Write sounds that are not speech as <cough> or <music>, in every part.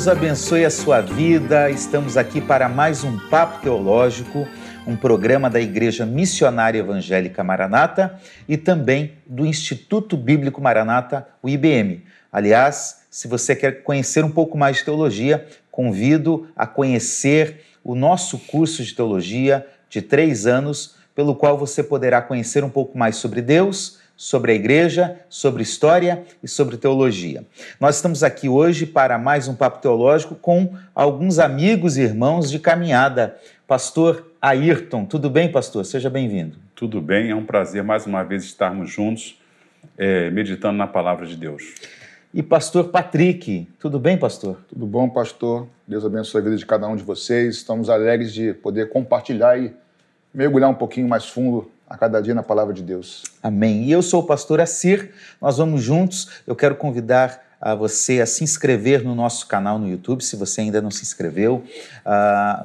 Deus abençoe a sua vida. Estamos aqui para mais um Papo Teológico, um programa da Igreja Missionária Evangélica Maranata e também do Instituto Bíblico Maranata, o IBM. Aliás, se você quer conhecer um pouco mais de teologia, convido a conhecer o nosso curso de teologia de três anos, pelo qual você poderá conhecer um pouco mais sobre Deus sobre a igreja, sobre história e sobre teologia. Nós estamos aqui hoje para mais um papo teológico com alguns amigos e irmãos de caminhada. Pastor Ayrton, tudo bem, pastor? Seja bem-vindo. Tudo bem, é um prazer mais uma vez estarmos juntos, é, meditando na palavra de Deus. E pastor Patrick, tudo bem, pastor? Tudo bom, pastor. Deus abençoe a vida de cada um de vocês. Estamos alegres de poder compartilhar e mergulhar um pouquinho mais fundo a cada dia na palavra de Deus. Amém. E eu sou o pastor Assir, nós vamos juntos. Eu quero convidar a você a se inscrever no nosso canal no YouTube, se você ainda não se inscreveu. Uh,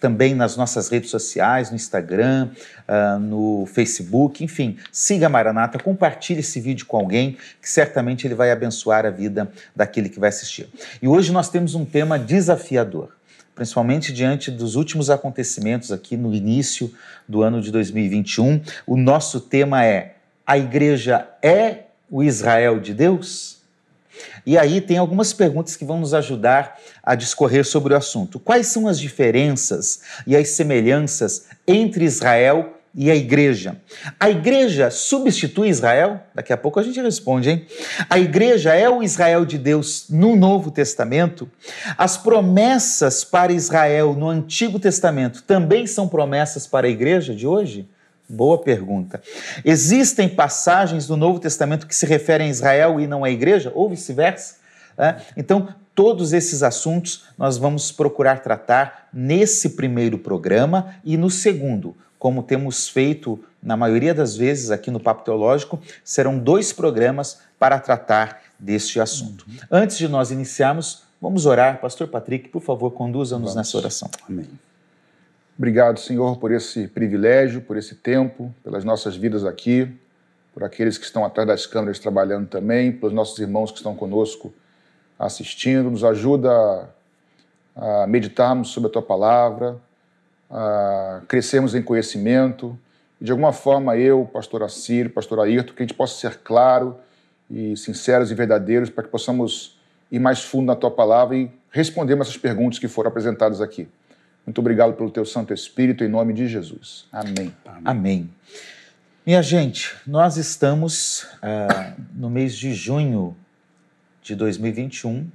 também nas nossas redes sociais, no Instagram, uh, no Facebook, enfim, siga a Maranata, compartilhe esse vídeo com alguém que certamente ele vai abençoar a vida daquele que vai assistir. E hoje nós temos um tema desafiador principalmente diante dos últimos acontecimentos aqui no início do ano de 2021. O nosso tema é: a igreja é o Israel de Deus? E aí tem algumas perguntas que vão nos ajudar a discorrer sobre o assunto. Quais são as diferenças e as semelhanças entre Israel e a igreja. A igreja substitui Israel? Daqui a pouco a gente responde, hein? A igreja é o Israel de Deus no Novo Testamento? As promessas para Israel no Antigo Testamento também são promessas para a igreja de hoje? Boa pergunta. Existem passagens do Novo Testamento que se referem a Israel e não à igreja, ou vice-versa? É? Então, todos esses assuntos nós vamos procurar tratar nesse primeiro programa e no segundo como temos feito na maioria das vezes aqui no Papo Teológico, serão dois programas para tratar deste assunto. Uhum. Antes de nós iniciarmos, vamos orar. Pastor Patrick, por favor, conduza-nos nessa oração. Amém. Obrigado, Senhor, por esse privilégio, por esse tempo, pelas nossas vidas aqui, por aqueles que estão atrás das câmeras trabalhando também, pelos nossos irmãos que estão conosco assistindo. Nos ajuda a meditarmos sobre a tua palavra, a crescermos em conhecimento. E de alguma forma, eu, pastor Assir, pastor Ayrton, que a gente possa ser claro e sinceros e verdadeiros para que possamos ir mais fundo na tua palavra e respondermos essas perguntas que foram apresentadas aqui. Muito obrigado pelo teu Santo Espírito, em nome de Jesus. Amém. Amém. Amém. Minha gente, nós estamos uh, no mês de junho de 2021,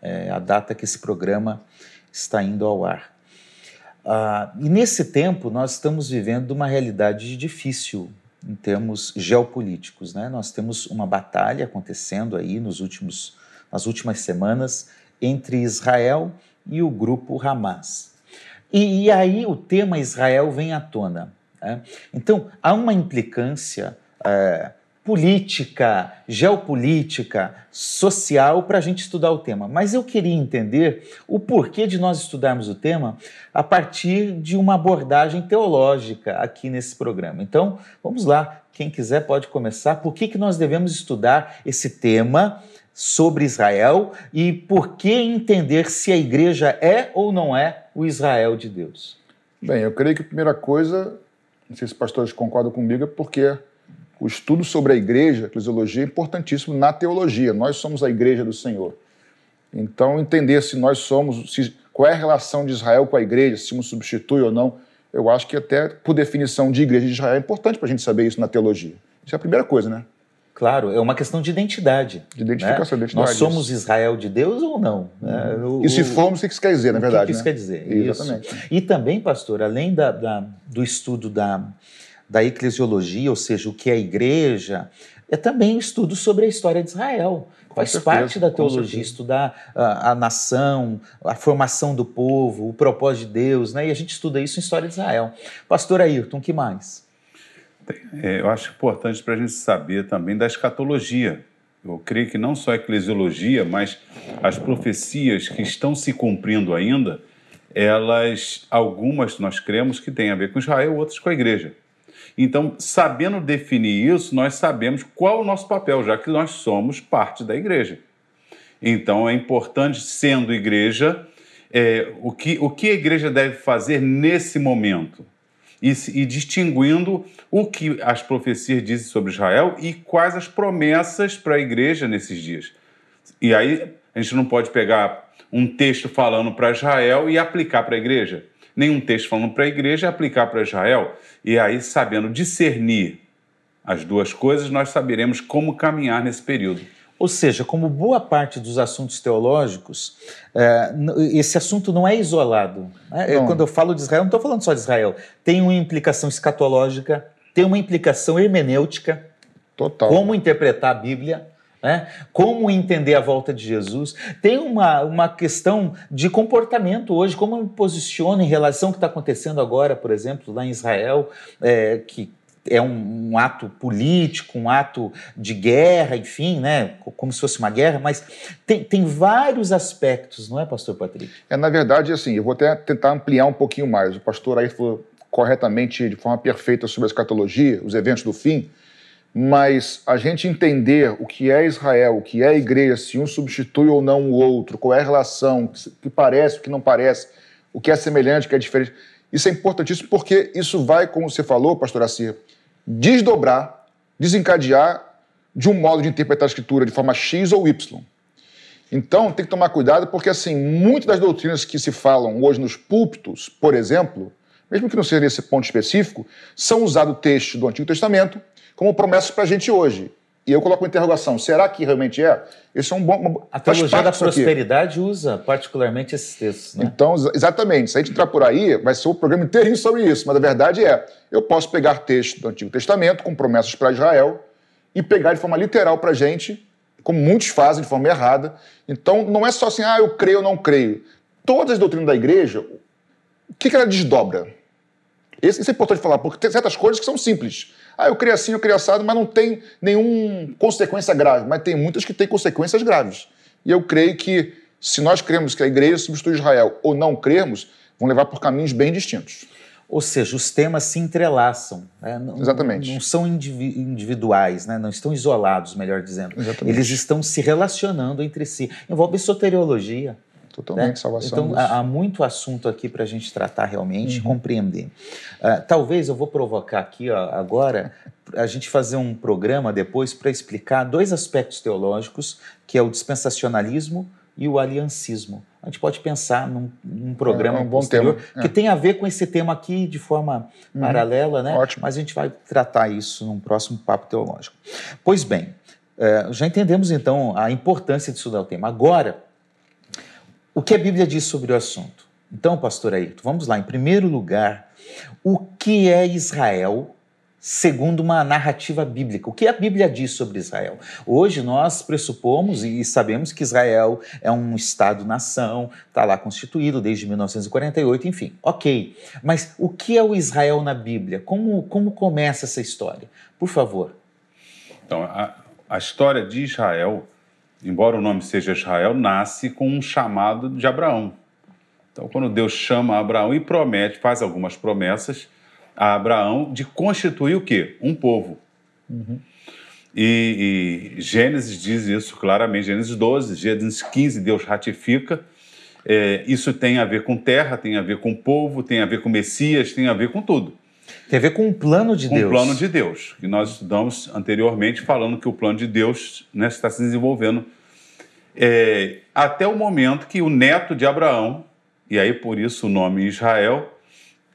é a data que esse programa está indo ao ar. Ah, e nesse tempo nós estamos vivendo uma realidade difícil em termos geopolíticos. Né? Nós temos uma batalha acontecendo aí nos últimos, nas últimas semanas entre Israel e o grupo Hamas. E, e aí o tema Israel vem à tona. Né? Então há uma implicância. É, política, geopolítica, social para a gente estudar o tema. Mas eu queria entender o porquê de nós estudarmos o tema a partir de uma abordagem teológica aqui nesse programa. Então, vamos lá. Quem quiser pode começar. Por que, que nós devemos estudar esse tema sobre Israel e por que entender se a igreja é ou não é o Israel de Deus? Bem, eu creio que a primeira coisa, não sei se os pastores concordam comigo, é porque o estudo sobre a igreja, a eclesiologia, é importantíssimo na teologia. Nós somos a igreja do Senhor. Então, entender se nós somos, se, qual é a relação de Israel com a igreja, se um substitui ou não, eu acho que até por definição de igreja de Israel é importante para a gente saber isso na teologia. Isso é a primeira coisa, né? Claro, é uma questão de identidade. De identificação, né? identidade. Nós somos Israel de Deus ou não? Né? O, e se formos, o que isso quer dizer, na verdade? O que isso né? quer dizer? Exatamente. Isso. E também, pastor, além da, da, do estudo da, da eclesiologia, ou seja, o que é a igreja, é também um estudo sobre a história de Israel. Com Faz certeza, parte da teologia estudar a, a, nação, a formação do povo, o propósito de Deus, né? e a gente estuda isso em história de Israel. Pastor Ayrton, que mais? É, eu acho importante para a gente saber também da escatologia. Eu creio que não só a eclesiologia, mas as profecias que estão se cumprindo ainda, elas, algumas nós cremos que têm a ver com Israel, outras com a igreja. Então, sabendo definir isso, nós sabemos qual o nosso papel, já que nós somos parte da igreja. Então é importante, sendo igreja, é, o, que, o que a igreja deve fazer nesse momento? E, e, distinguindo o que as profecias dizem sobre Israel e quais as promessas para a igreja nesses dias. E aí a gente não pode pegar um texto falando para Israel e aplicar para a igreja. Nenhum texto falando para a igreja e aplicar para Israel. E aí, sabendo discernir as duas coisas, nós saberemos como caminhar nesse período. Ou seja, como boa parte dos assuntos teológicos, é, esse assunto não é isolado. Né? Quando eu falo de Israel, não estou falando só de Israel. Tem uma implicação escatológica, tem uma implicação hermenêutica. Total. Como interpretar a Bíblia. Né? Como entender a volta de Jesus? Tem uma, uma questão de comportamento hoje, como eu me posiciono em relação ao que está acontecendo agora, por exemplo, lá em Israel, é, que é um, um, ato político, um ato de guerra, enfim, né? como se fosse uma guerra, mas tem, tem vários aspectos, não é, pastor Patrick? É, na verdade, assim, eu vou até tentar ampliar um pouquinho mais. O pastor aí falou corretamente, de forma perfeita, sobre a escatologia, os eventos do fim, mas a gente entender o que é Israel, o que é a igreja, se um substitui ou não o outro, qual é a relação, o que parece, o que não parece, o que é semelhante, o que é diferente, isso é importantíssimo porque isso vai, como você falou, pastor Assir, desdobrar, desencadear de um modo de interpretar a escritura de forma X ou Y. Então, tem que tomar cuidado porque, assim, muitas das doutrinas que se falam hoje nos púlpitos, por exemplo, mesmo que não seja nesse ponto específico, são usados textos do Antigo Testamento como promessas para a gente hoje. E eu coloco uma interrogação: será que realmente é? Esse é um bom. Uma, a teologia da prosperidade usa particularmente esses textos. Né? Então, exatamente. Se a gente entrar por aí, vai ser o um programa inteirinho sobre isso. Mas a verdade é: eu posso pegar textos do Antigo Testamento com promessas para Israel e pegar de forma literal para a gente, como muitos fazem de forma errada. Então, não é só assim, ah, eu creio ou não creio. Todas as doutrinas da igreja, o que, que ela desdobra? Isso é importante falar, porque tem certas coisas que são simples. Ah, eu criei assim, eu criei assado, mas não tem nenhuma consequência grave. Mas tem muitas que têm consequências graves. E eu creio que, se nós cremos que a igreja substitui Israel ou não cremos, vão levar por caminhos bem distintos. Ou seja, os temas se entrelaçam. Né? Não, Exatamente. Não, são individuais, né? não estão isolados, melhor dizendo. Exatamente. Eles estão se relacionando entre si. Envolve soteriologia. Totalmente, né? salvação. Então, há, há, muito assunto aqui para a gente tratar realmente, uhum. compreender. Uh, talvez eu vou provocar aqui ó, agora <laughs> a gente fazer um programa depois para explicar dois aspectos teológicos, que é o dispensacionalismo e o aliancismo. A gente pode pensar num, num programa é um posterior. É. que tem a ver com esse tema aqui de forma uhum. paralela, né? Ótimo. Mas a gente vai tratar isso num próximo papo teológico. Pois bem, é, já entendemos então a importância de estudar o tema. Agora, o que a Bíblia diz sobre o assunto? Então, pastor Ayrton, vamos lá. Em primeiro lugar, o que é Israel segundo uma narrativa bíblica? O que a Bíblia diz sobre Israel? Hoje nós pressupomos e sabemos que Israel é um Estado-nação, está lá constituído desde 1948, enfim, ok. Mas o que é o Israel na Bíblia? Como, como começa essa história? Por favor. Então, a, a história de Israel embora o nome seja Israel, nasce com um chamado de Abraão. Então, quando Deus chama Abraão e promete, faz algumas promessas a Abraão de constituir o quê? Um povo. Uhum. E, e, Gênesis diz isso claramente, Gênesis 12, Gênesis 15, Deus ratifica. É, isso tem a ver com terra, tem a ver com povo, tem a ver com Messias, tem a ver com tudo. Tem a ver com o plano de com Deus. Com o plano de Deus. E nós estudamos anteriormente falando que o plano de Deus né, está se desenvolvendo é, até o momento que o neto de Abraão, e aí por isso o nome Israel,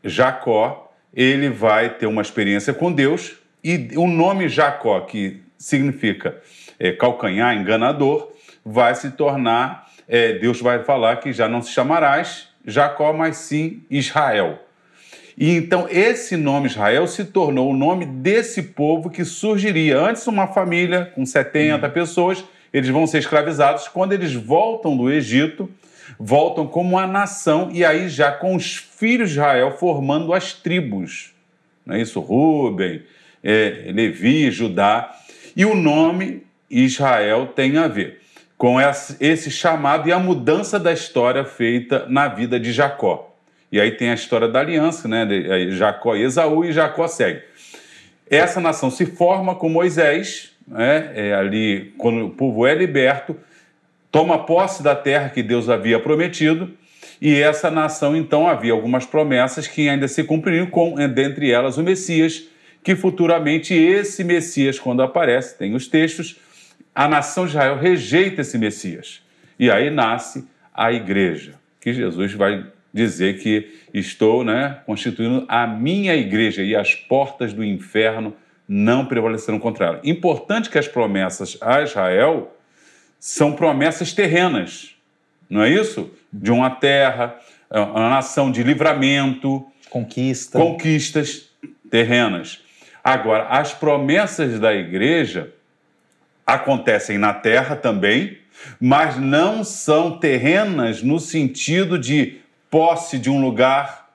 Jacó, ele vai ter uma experiência com Deus, e o nome Jacó, que significa é, calcanhar, enganador, vai se tornar, é, Deus vai falar que já não se chamarás Jacó, mas sim Israel. E então esse nome Israel se tornou o nome desse povo que surgiria. Antes, uma família com 70 uhum. pessoas, eles vão ser escravizados. Quando eles voltam do Egito, voltam como uma nação, e aí já com os filhos de Israel formando as tribos. Não é isso? Rubem, é, Levi, Judá. E o nome Israel tem a ver com esse chamado e a mudança da história feita na vida de Jacó. E aí tem a história da aliança, né? De Jacó e Esaú, e Jacó segue. Essa nação se forma com Moisés, né? É ali, quando o povo é liberto, toma posse da terra que Deus havia prometido, e essa nação, então, havia algumas promessas que ainda se cumpririam, com, dentre elas o Messias, que futuramente esse Messias, quando aparece, tem os textos, a nação de Israel rejeita esse Messias. E aí nasce a igreja, que Jesus vai dizer que estou né, constituindo a minha igreja e as portas do inferno não prevalecerão contra ela. Importante que as promessas a Israel são promessas terrenas, não é isso? De uma terra, uma nação de livramento, conquista, conquistas terrenas. Agora, as promessas da igreja acontecem na terra também, mas não são terrenas no sentido de posse de um lugar,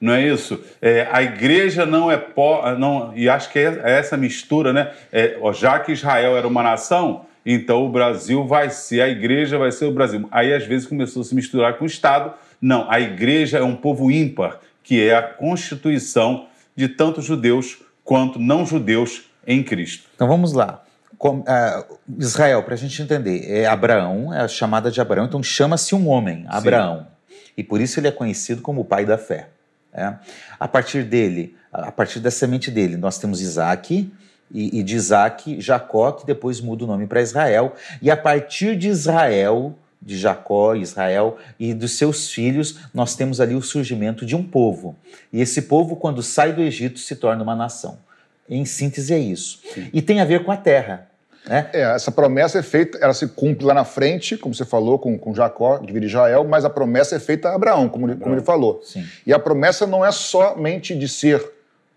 não é isso? É, a igreja não é po, não e acho que é essa mistura, né? É, já que Israel era uma nação, então o Brasil vai ser a igreja vai ser o Brasil. Aí às vezes começou a se misturar com o Estado. Não, a igreja é um povo ímpar, que é a constituição de tanto judeus quanto não judeus em Cristo. Então vamos lá. Com, uh, Israel, para a gente entender, é Abraão, é a chamada de Abraão, então chama-se um homem, Abraão. Sim. E por isso ele é conhecido como o pai da fé. É? A partir dele, a partir da semente dele, nós temos Isaac, e, e de Isaac, Jacó, que depois muda o nome para Israel. E a partir de Israel, de Jacó, Israel e dos seus filhos, nós temos ali o surgimento de um povo. E esse povo, quando sai do Egito, se torna uma nação. Em síntese, é isso. Sim. E tem a ver com a terra. Né? É, essa promessa é feita, ela se cumpre lá na frente, como você falou, com, com Jacó, que vira Israel, mas a promessa é feita a Abraão, como, Abraão. como ele falou. Sim. E a promessa não é somente de ser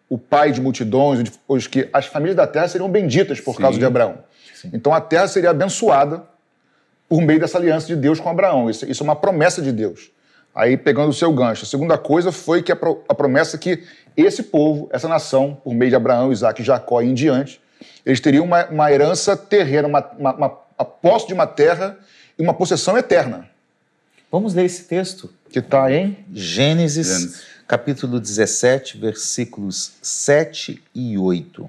o pai de multidões, os que as famílias da terra seriam benditas por Sim. causa de Abraão. Sim. Então a terra seria abençoada por meio dessa aliança de Deus com Abraão. Isso, isso é uma promessa de Deus. Aí, pegando o seu gancho, a segunda coisa foi que a, pro, a promessa que esse povo, essa nação, por meio de Abraão, Isaac, Jacó e em diante, eles teriam uma, uma herança terrena, uma, uma, uma, a posse de uma terra e uma possessão eterna. Vamos ler esse texto. Que está em Gênesis, Gênesis, capítulo 17, versículos 7 e 8.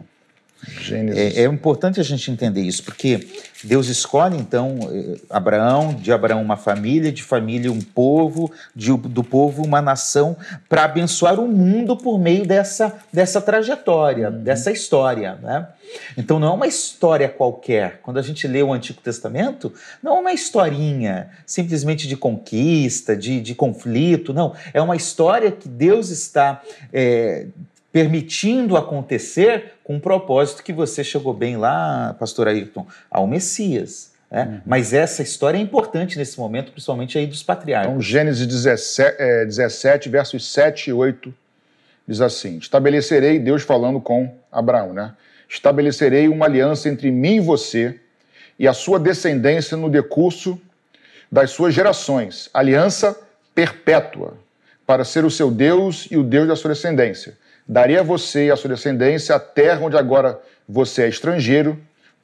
É, é, importante a gente entender isso, porque Deus escolhe, então, eh, Abraão, de Abraão uma família, de família um povo, de, do povo uma nação, para abençoar o mundo por meio dessa, dessa trajetória, uhum. dessa história. Né? Então, não é uma história qualquer. Quando a gente lê o Antigo Testamento, não é uma historinha simplesmente de conquista, de, de conflito, não. É uma história que Deus está é, permitindo acontecer com um propósito que você chegou bem lá, pastor Ayrton, ao Messias. Né? Uhum. Mas essa história é importante nesse momento, principalmente aí dos patriarcas. Então, Gênesis 17, é, 17, versos 7 e 8, diz assim: Estabelecerei, Deus falando com Abraão, né? Estabelecerei uma aliança entre mim e você e a sua descendência no decurso das suas gerações, aliança perpétua, para ser o seu Deus e o Deus da sua descendência Daria a você e a sua descendência a terra onde agora você é estrangeiro,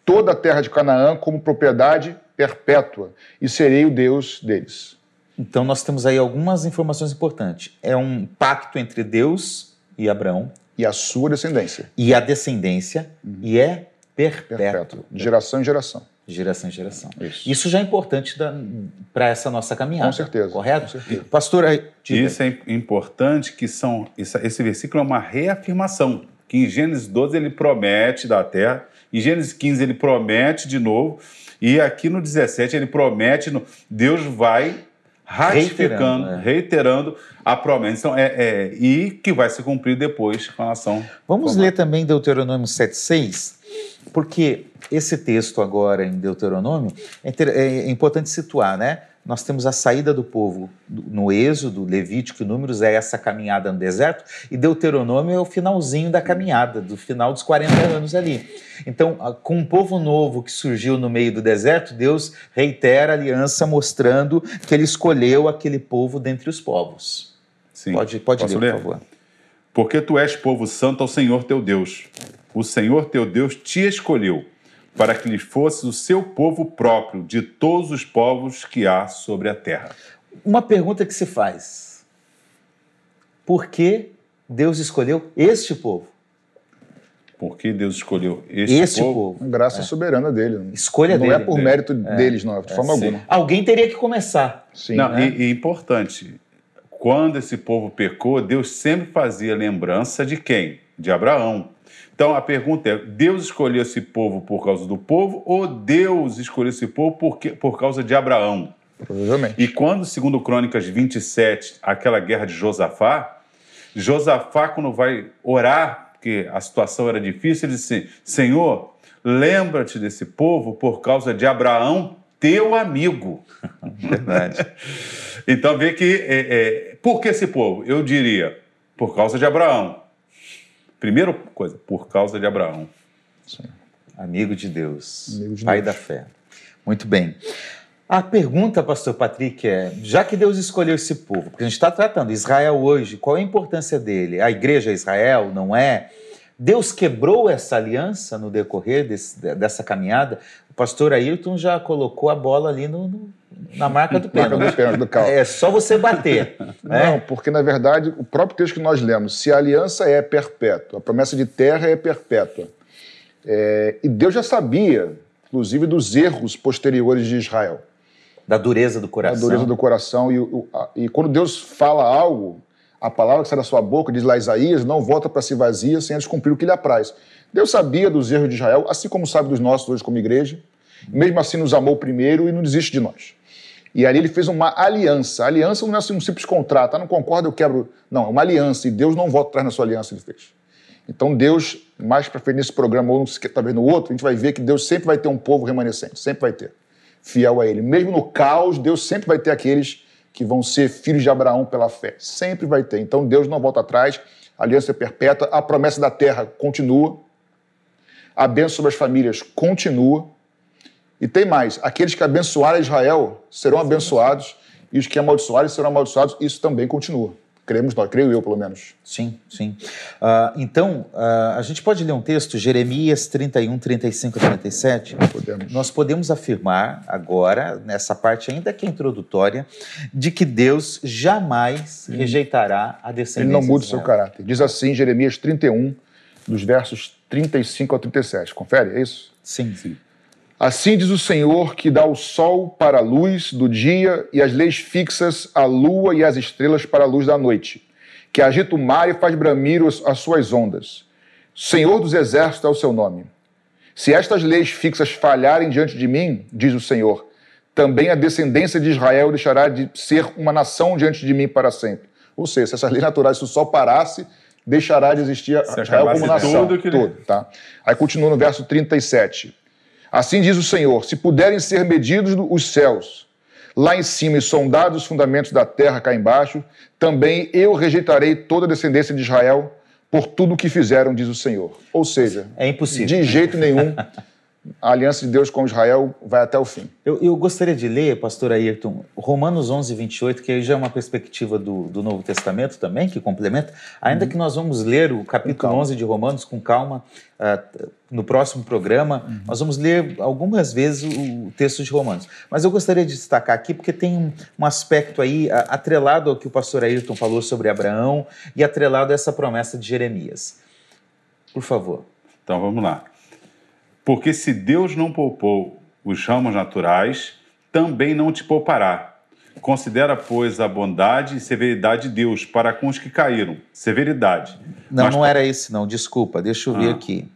toda a terra de Canaã como propriedade perpétua, e serei o Deus deles. Então nós temos aí algumas informações importantes. É um pacto entre Deus e Abraão. E a sua descendência. E a descendência, uhum. e é perpétuo. perpétuo. De geração em geração. De geração em geração. Isso, Isso já é importante para essa nossa caminhada. Com certeza. Correto? Com certeza. Pastor, isso é importante que são esse versículo é uma reafirmação que em Gênesis 12 ele promete da terra, em Gênesis 15 ele promete de novo e aqui no 17 ele promete, no, Deus vai ratificando, reiterando, é. reiterando a promessa. Então, é, é, e que vai se cumprir depois com a nação. Vamos ler também Deuteronômio 7,6, porque esse texto agora em Deuteronômio é, é, importante situar, né? Nós temos a saída do povo no Êxodo, Levítico e Números é essa caminhada no deserto, e Deuteronômio é o finalzinho da caminhada, do final dos 40 anos ali. Então, com um povo novo que surgiu no meio do deserto, Deus reitera a aliança mostrando que ele escolheu aquele povo dentre os povos. Sim. Pode, pode ler, ler, por favor. Porque tu és povo santo ao Senhor teu Deus. O Senhor teu Deus te escolheu para que lhe fosse o seu povo próprio de todos os povos que há sobre a terra. Uma pergunta que se faz: por que Deus escolheu este povo? Por que Deus escolheu esse, Esse povo? povo. Graça soberana dele. Escolha não dele. é por mérito deles, não, de forma sim. alguma. Alguém teria que começar. Sim. Não, né? e, e importante, quando esse povo pecou, Deus sempre fazia lembrança de quem? De Abraão. Então a pergunta é: Deus escolheu esse povo por causa do povo ou Deus escolheu esse povo por, que- por causa de Abraão? Provavelmente. E quando, segundo Crônicas 27, aquela guerra de Josafá, Josafá, quando vai orar, porque a situação era difícil, ele disse: Senhor, lembra-te desse povo por causa de Abraão, teu amigo. <laughs> Verdade. Então vê que. É, é, por que esse povo? Eu diria, por causa de Abraão. Primeira coisa, por causa de Abraão. Amigo de Deus, Amigo de Pai Deus. da fé. Muito bem. A pergunta, pastor Patrick, é: já que Deus escolheu esse povo, porque a gente está tratando Israel hoje, qual é a importância dele? A igreja é Israel, não é? Deus quebrou essa aliança no decorrer desse- dessa caminhada? O pastor Ayrton já colocou a bola ali no- no- na marca do <laughs> Marca pênalti. do pênalti, do cal. É só você bater. <laughs> né? Não, porque na verdade o próprio texto que nós lemos, se a aliança é perpétua, a promessa de terra é perpétua, é, e Deus já sabia, inclusive, dos erros posteriores de Israel, Da dureza do coração. dureza do coração, e, e quando Deus fala algo, a palavra que sai da sua boca, diz lá Isaías, não volta para si vazia sem antes cumprir o que lhe apraz. Deus sabia dos erros de Israel, assim como sabe dos nossos hoje como igreja, mesmo assim nos amou primeiro e não desiste de nós. E ali ele fez uma aliança. A aliança não é assim um simples contrato. Ah, não concordo, eu quebro. Não, é uma aliança. E Deus não volta atrás na sua aliança, ele fez. Então Deus, mais para frente nesse programa, ou talvez no outro, a gente vai ver que Deus sempre vai ter um povo remanescente. Sempre vai ter. Fiel a ele. Mesmo no caos, Deus sempre vai ter aqueles que vão ser filhos de Abraão pela fé. Sempre vai ter. Então Deus não volta atrás. A aliança é perpétua. A promessa da terra continua. A bênção sobre as famílias continua. E tem mais: aqueles que abençoarem Israel serão abençoados, e os que amaldiçoarem serão amaldiçoados. Isso também continua. Cremos nós, creio eu, pelo menos. Sim, sim. Ah, então, ah, a gente pode ler um texto, Jeremias 31, 35 a 37. Podemos. Nós podemos afirmar agora, nessa parte ainda que é introdutória, de que Deus jamais rejeitará a descendência Ele não muda o seu caráter. Diz assim, Jeremias 31, dos versos 35 ao 37. Confere, é isso? Sim, Sim. Assim diz o Senhor que dá o sol para a luz do dia e as leis fixas, a lua e as estrelas para a luz da noite, que agita o mar e faz bramir as suas ondas. Senhor dos exércitos é o seu nome. Se estas leis fixas falharem diante de mim, diz o Senhor, também a descendência de Israel deixará de ser uma nação diante de mim para sempre. Ou seja, se essas leis naturais, se o sol parasse, deixará de existir Israel como nação. tudo que ele- tá? Aí continua no verso 37. Assim diz o Senhor: se puderem ser medidos os céus, lá em cima e sondados os fundamentos da terra cá embaixo, também eu rejeitarei toda a descendência de Israel por tudo o que fizeram, diz o Senhor. Ou seja, É impossível. de jeito nenhum, a aliança de Deus com Israel vai até o fim. Eu, eu gostaria de ler, pastor Ayrton, Romanos 11, 28, que aí já é uma perspectiva do, do Novo Testamento também, que complementa, ainda que nós vamos ler o capítulo calma. 11 de Romanos com calma ah, no próximo programa, nós vamos ler algumas vezes o, o texto de Romanos. Mas eu gostaria de destacar aqui, porque tem um, um aspecto aí ah, atrelado ao que o pastor Ayrton falou sobre Abraão e atrelado a essa promessa de Jeremias. Por favor. Então vamos lá. Porque se Deus não poupou os ramos naturais, também não te poupará. Considera, pois, a bondade e severidade de Deus para com os que caíram. Severidade. Não, Mas- não era esse não, desculpa, deixa eu ver Ah. aqui.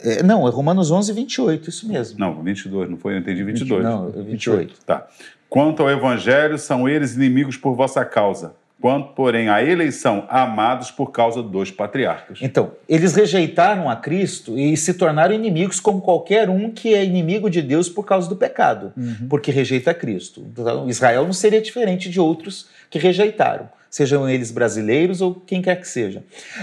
É, não, é Romanos 11, 28, isso mesmo. Não, 22, não foi? Eu entendi 22. Não, é 28. Tá. Quanto ao evangelho, são eles inimigos por vossa causa. Quanto, porém, à eleição, amados por causa dos patriarcas. Então, eles rejeitaram a Cristo e se tornaram inimigos como qualquer um que é inimigo de Deus por causa do pecado, porque rejeita Cristo. Então, Israel não seria diferente de outros que rejeitaram, sejam eles brasileiros ou quem quer que seja.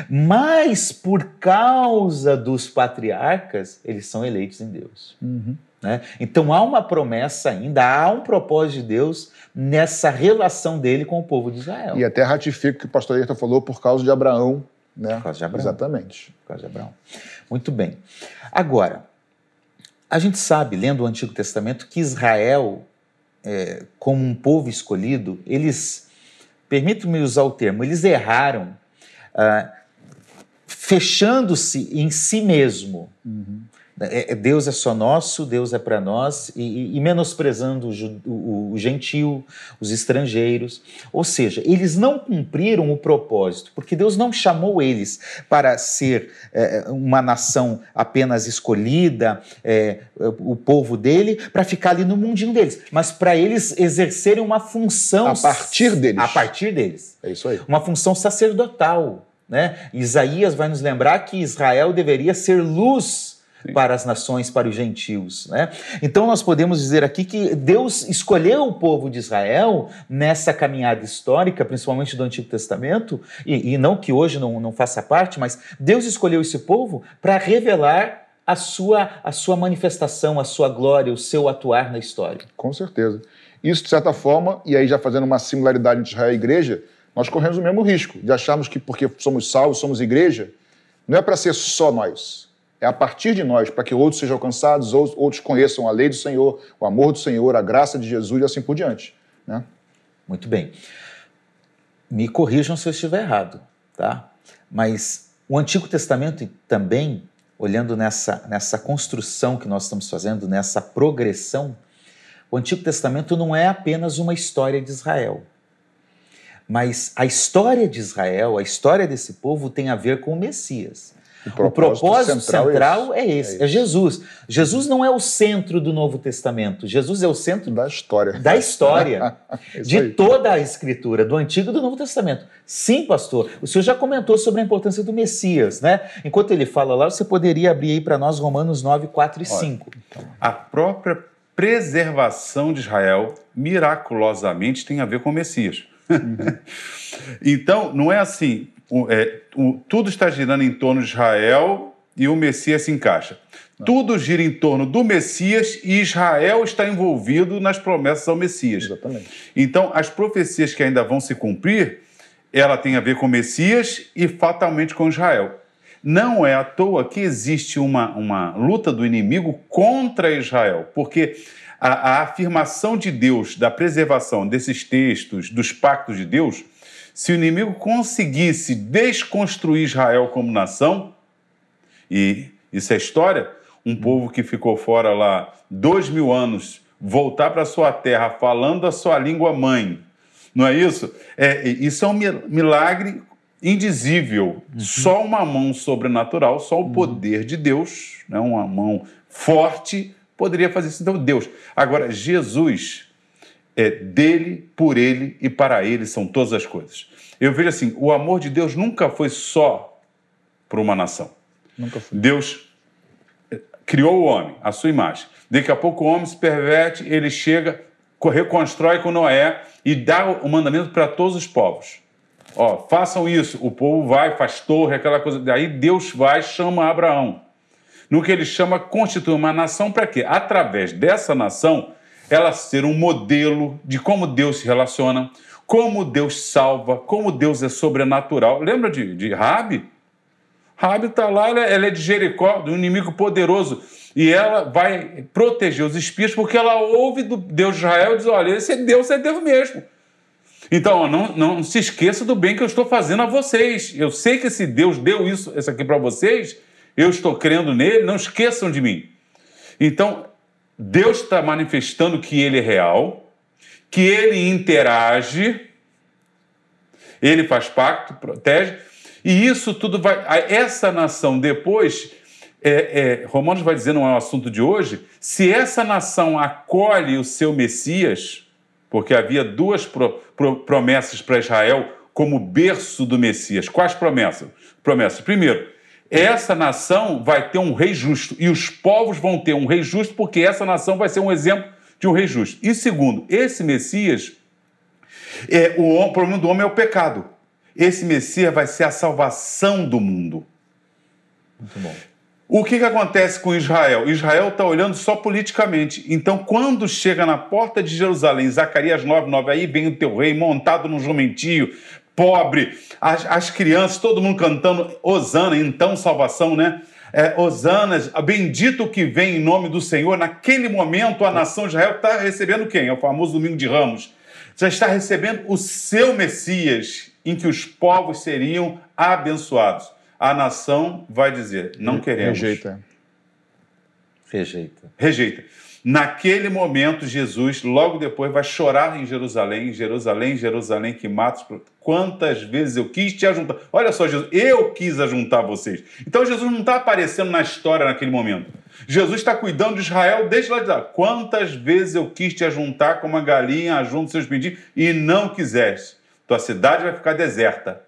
Mas por causa dos patriarcas, eles são eleitos em Deus. né? Então há uma promessa ainda, há um propósito de Deus nessa relação dele com o povo de Israel. E até ratifico o que o pastor Ayrton falou por causa de Abraão. Né? Por causa de Abraão. Exatamente. por causa de Abraão. Muito bem. Agora, a gente sabe, lendo o Antigo Testamento, que Israel, é, como um povo escolhido, eles, permito-me usar o termo, eles erraram ah, fechando-se em si mesmo. Uhum. É, é, Deus é só nosso, Deus é para nós, e, e menosprezando o, o, o, gentil, os estrangeiros. Ou seja, eles não cumpriram o propósito, porque Deus não chamou eles para ser é, uma nação apenas escolhida, é, o povo dele, para ficar ali no mundinho deles, mas para eles exercerem uma função. A partir deles. A partir deles. É isso aí. Uma função sacerdotal. Né? Isaías vai nos lembrar que Israel deveria ser luz para as nações, para os gentios. Né? Então, nós podemos dizer aqui que Deus escolheu o povo de Israel nessa caminhada histórica, principalmente do Antigo Testamento, e, e não que hoje não, não faça parte, mas Deus escolheu esse povo para revelar a sua, a sua manifestação, a sua glória, o seu atuar na história. Com certeza. Isso, de certa forma, e aí já fazendo uma similaridade entre Israel e igreja, nós corremos o mesmo risco de acharmos que porque somos salvos, somos igreja, não é para ser só nós é a partir de nós, para que outros sejam alcançados, outros conheçam a lei do Senhor, o amor do Senhor, a graça de Jesus e assim por diante. Né? Muito bem. Me corrijam se eu estiver errado, tá? Mas o Antigo Testamento também, olhando nessa, nessa construção que nós estamos fazendo, nessa progressão, o Antigo Testamento não é apenas uma história de Israel. Mas a história de Israel, a história desse povo tem a ver com o Messias. O propósito, o propósito central, central, é, esse. é esse, é, Jesus. Jesus não é o centro do Novo Testamento, Jesus é o centro da história. Da história, <laughs> de aí. toda a Escritura, do Antigo e do Novo Testamento. Sim, pastor, o senhor já comentou sobre a importância do Messias, né? Enquanto ele fala lá, você poderia abrir aí para nós Romanos 9, 4 e 5. então. A própria preservação de Israel, miraculosamente, tem a ver com o Messias. Uhum. <laughs> então, não é assim, o, é, o, tudo está girando em torno de Israel e o Messias se encaixa. Não. Tudo gira em torno do Messias e Israel está envolvido nas promessas ao Messias. Exatamente. Então, as profecias que ainda vão se cumprir, ela tem a ver com o Messias e fatalmente com Israel. Não é à toa que existe uma, uma luta do inimigo contra Israel, porque a, a afirmação de Deus, da preservação desses textos, dos pactos de Deus, se o inimigo conseguisse desconstruir Israel como nação, e isso é história, um povo que ficou fora lá dois mil anos, voltar para sua terra falando a sua língua mãe, não é isso? É, isso é um milagre indizível. Uhum. Só uma mão sobrenatural, só o uhum. poder de Deus, né, uma mão forte, poderia fazer isso. Então, Deus. Agora, Jesus é dele, por ele e para ele são todas as coisas. Eu vejo assim, o amor de Deus nunca foi só para uma nação. Nunca foi. Deus eh, criou o homem, a sua imagem. Daqui a pouco o homem se perverte, ele chega, reconstrói com Noé e dá o mandamento para todos os povos. Ó, façam isso. O povo vai, faz torre, aquela coisa. Daí Deus vai, chama Abraão. No que ele chama, constitui uma nação para quê? Através dessa nação, ela ser um modelo de como Deus se relaciona, como Deus salva, como Deus é sobrenatural. Lembra de, de Rabi? Rabi está lá, ela, ela é de Jericó, de um inimigo poderoso, e ela vai proteger os espias porque ela ouve do Deus de Israel e diz: olha, esse é Deus, é Deus mesmo. Então, não, não se esqueça do bem que eu estou fazendo a vocês. Eu sei que esse Deus deu isso, isso aqui para vocês, eu estou crendo nele, não esqueçam de mim. Então, Deus está manifestando que ele é real, que ele interage, ele faz pacto, protege, e isso tudo vai. Essa nação depois. É, é, Romanos vai dizer, não é o assunto de hoje, se essa nação acolhe o seu Messias, porque havia duas pro, pro, promessas para Israel como berço do Messias. Quais promessas? Promessas. Primeiro, essa nação vai ter um rei justo e os povos vão ter um rei justo porque essa nação vai ser um exemplo de um rei justo. E segundo, esse Messias, é, o problema do homem é o pecado. Esse Messias vai ser a salvação do mundo. Muito bom. O que, que acontece com Israel? Israel está olhando só politicamente. Então, quando chega na porta de Jerusalém, Zacarias 9, 9, aí vem o teu rei montado num jumentinho, pobre, as, as crianças, todo mundo cantando Osana, então salvação, né? É, Osanas, bendito que vem em nome do Senhor. Naquele momento, a nação de Israel está recebendo quem? É o famoso domingo de Ramos. Já está recebendo o seu Messias, em que os povos seriam abençoados. a nação vai dizer: não queremos. Rejeita. Rejeita. Rejeita. Naquele momento, Jesus, logo depois, vai chorar em Jerusalém, Jerusalém, Jerusalém, que mata os Quantas vezes eu quis te ajuntar. Olha só, Jesus, eu quis ajuntar vocês. Então, Jesus não está aparecendo na história naquele momento. Jesus está cuidando de Israel desde lá de lá. Quantas vezes eu quis te ajuntar como uma galinha ajunta seus pedidos e não quiseste. Tua cidade vai ficar deserta.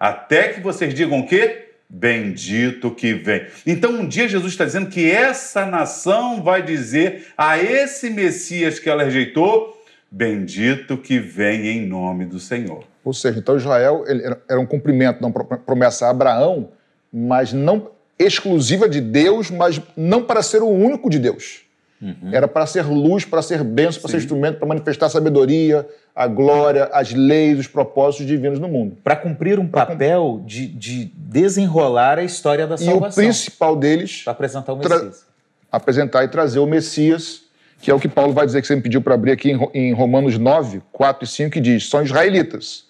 Até que vocês digam o quê? Bendito que vem. Então, um dia Jesus está dizendo que essa nação vai dizer a esse Messias que ela rejeitou: Bendito que vem em nome do Senhor. Ou seja, então Israel era um cumprimento da promessa a Abraão, mas não exclusiva de Deus, mas não para ser o único de Deus. Uhum. Era para ser luz, para ser bênção, para ser instrumento, para manifestar a sabedoria, a glória, as leis, os propósitos divinos no mundo. Para cumprir um pra papel de, de, desenrolar a história da salvação. E o principal deles... Para apresentar o Messias. Apresentar e trazer o Messias, que é o que Paulo vai dizer que você me pediu para abrir aqui em Romanos 9, 4 e 5, que diz, são israelitas.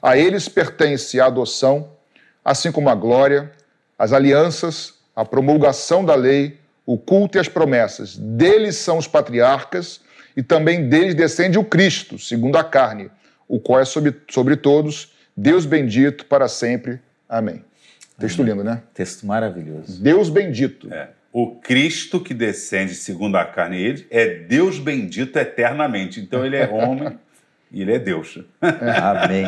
A eles pertence a adoção, assim como a glória, as alianças, a promulgação da lei, o culto e as promessas. Deles são os patriarcas e também deles descende o Cristo, segundo a carne, o qual é sobre, sobre todos, Deus bendito para sempre. Amém. Texto Amém. lindo, né? Texto maravilhoso. Deus bendito. É. O Cristo que descende segundo a carne ele é Deus bendito eternamente. Então ele é homem <laughs> e ele é Deus. <laughs> Amém.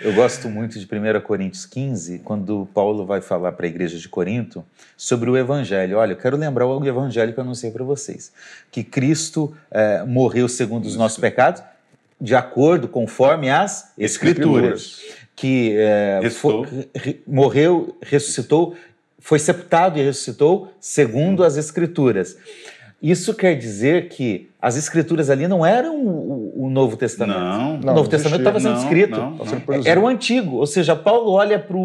Eu gosto muito de 1 Coríntios 15, quando Paulo vai falar para a igreja de Corinto sobre o Evangelho. Olha, eu quero lembrar o Evangelho que eu anunciei para vocês: que Cristo é, morreu segundo os nossos pecados, de acordo, conforme as Escrituras. Escrituras. Que é, foi, morreu, ressuscitou, foi sepultado e ressuscitou segundo as Escrituras. Isso quer dizer que as escrituras ali não eram Novo Testamento. Não, o Novo Testamento estava sendo escrito. Não, não, Era o Antigo. Ou seja, Paulo olha para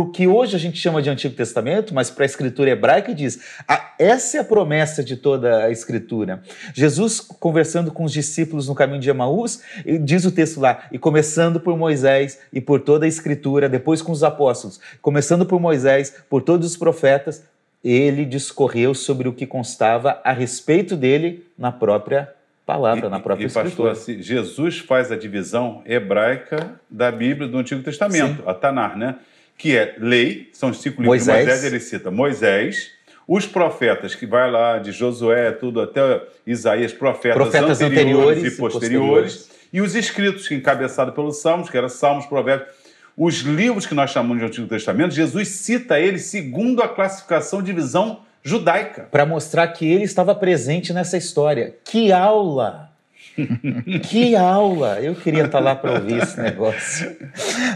o que hoje a gente chama de Antigo Testamento, mas para a escritura hebraica e diz: ah, essa é a promessa de toda a escritura. Jesus, conversando com os discípulos no caminho de Emaús, diz o texto lá, e começando por Moisés e por toda a escritura, depois com os apóstolos, começando por Moisés, por todos os profetas, ele discorreu sobre o que constava a respeito dele na própria palavra, e, na própria e, escritura. pastor, assim, Jesus faz a divisão hebraica da Bíblia do Antigo Testamento, Sim. a Tanar, né? Que é lei, são os cinco livros Moisés. de Moisés, ele cita Moisés, os profetas, que vai lá de Josué, tudo até Isaías, profetas, profetas anteriores, anteriores, e posteriores, e, posteriores. e os escritos, encabeçados pelos Salmos, que eram Salmos, Provérbios os livros que nós chamamos de Antigo Testamento, Jesus cita eles segundo a classificação de visão judaica. Para mostrar que ele estava presente nessa história. Que aula! <laughs> que aula! Eu queria estar lá para ouvir esse negócio.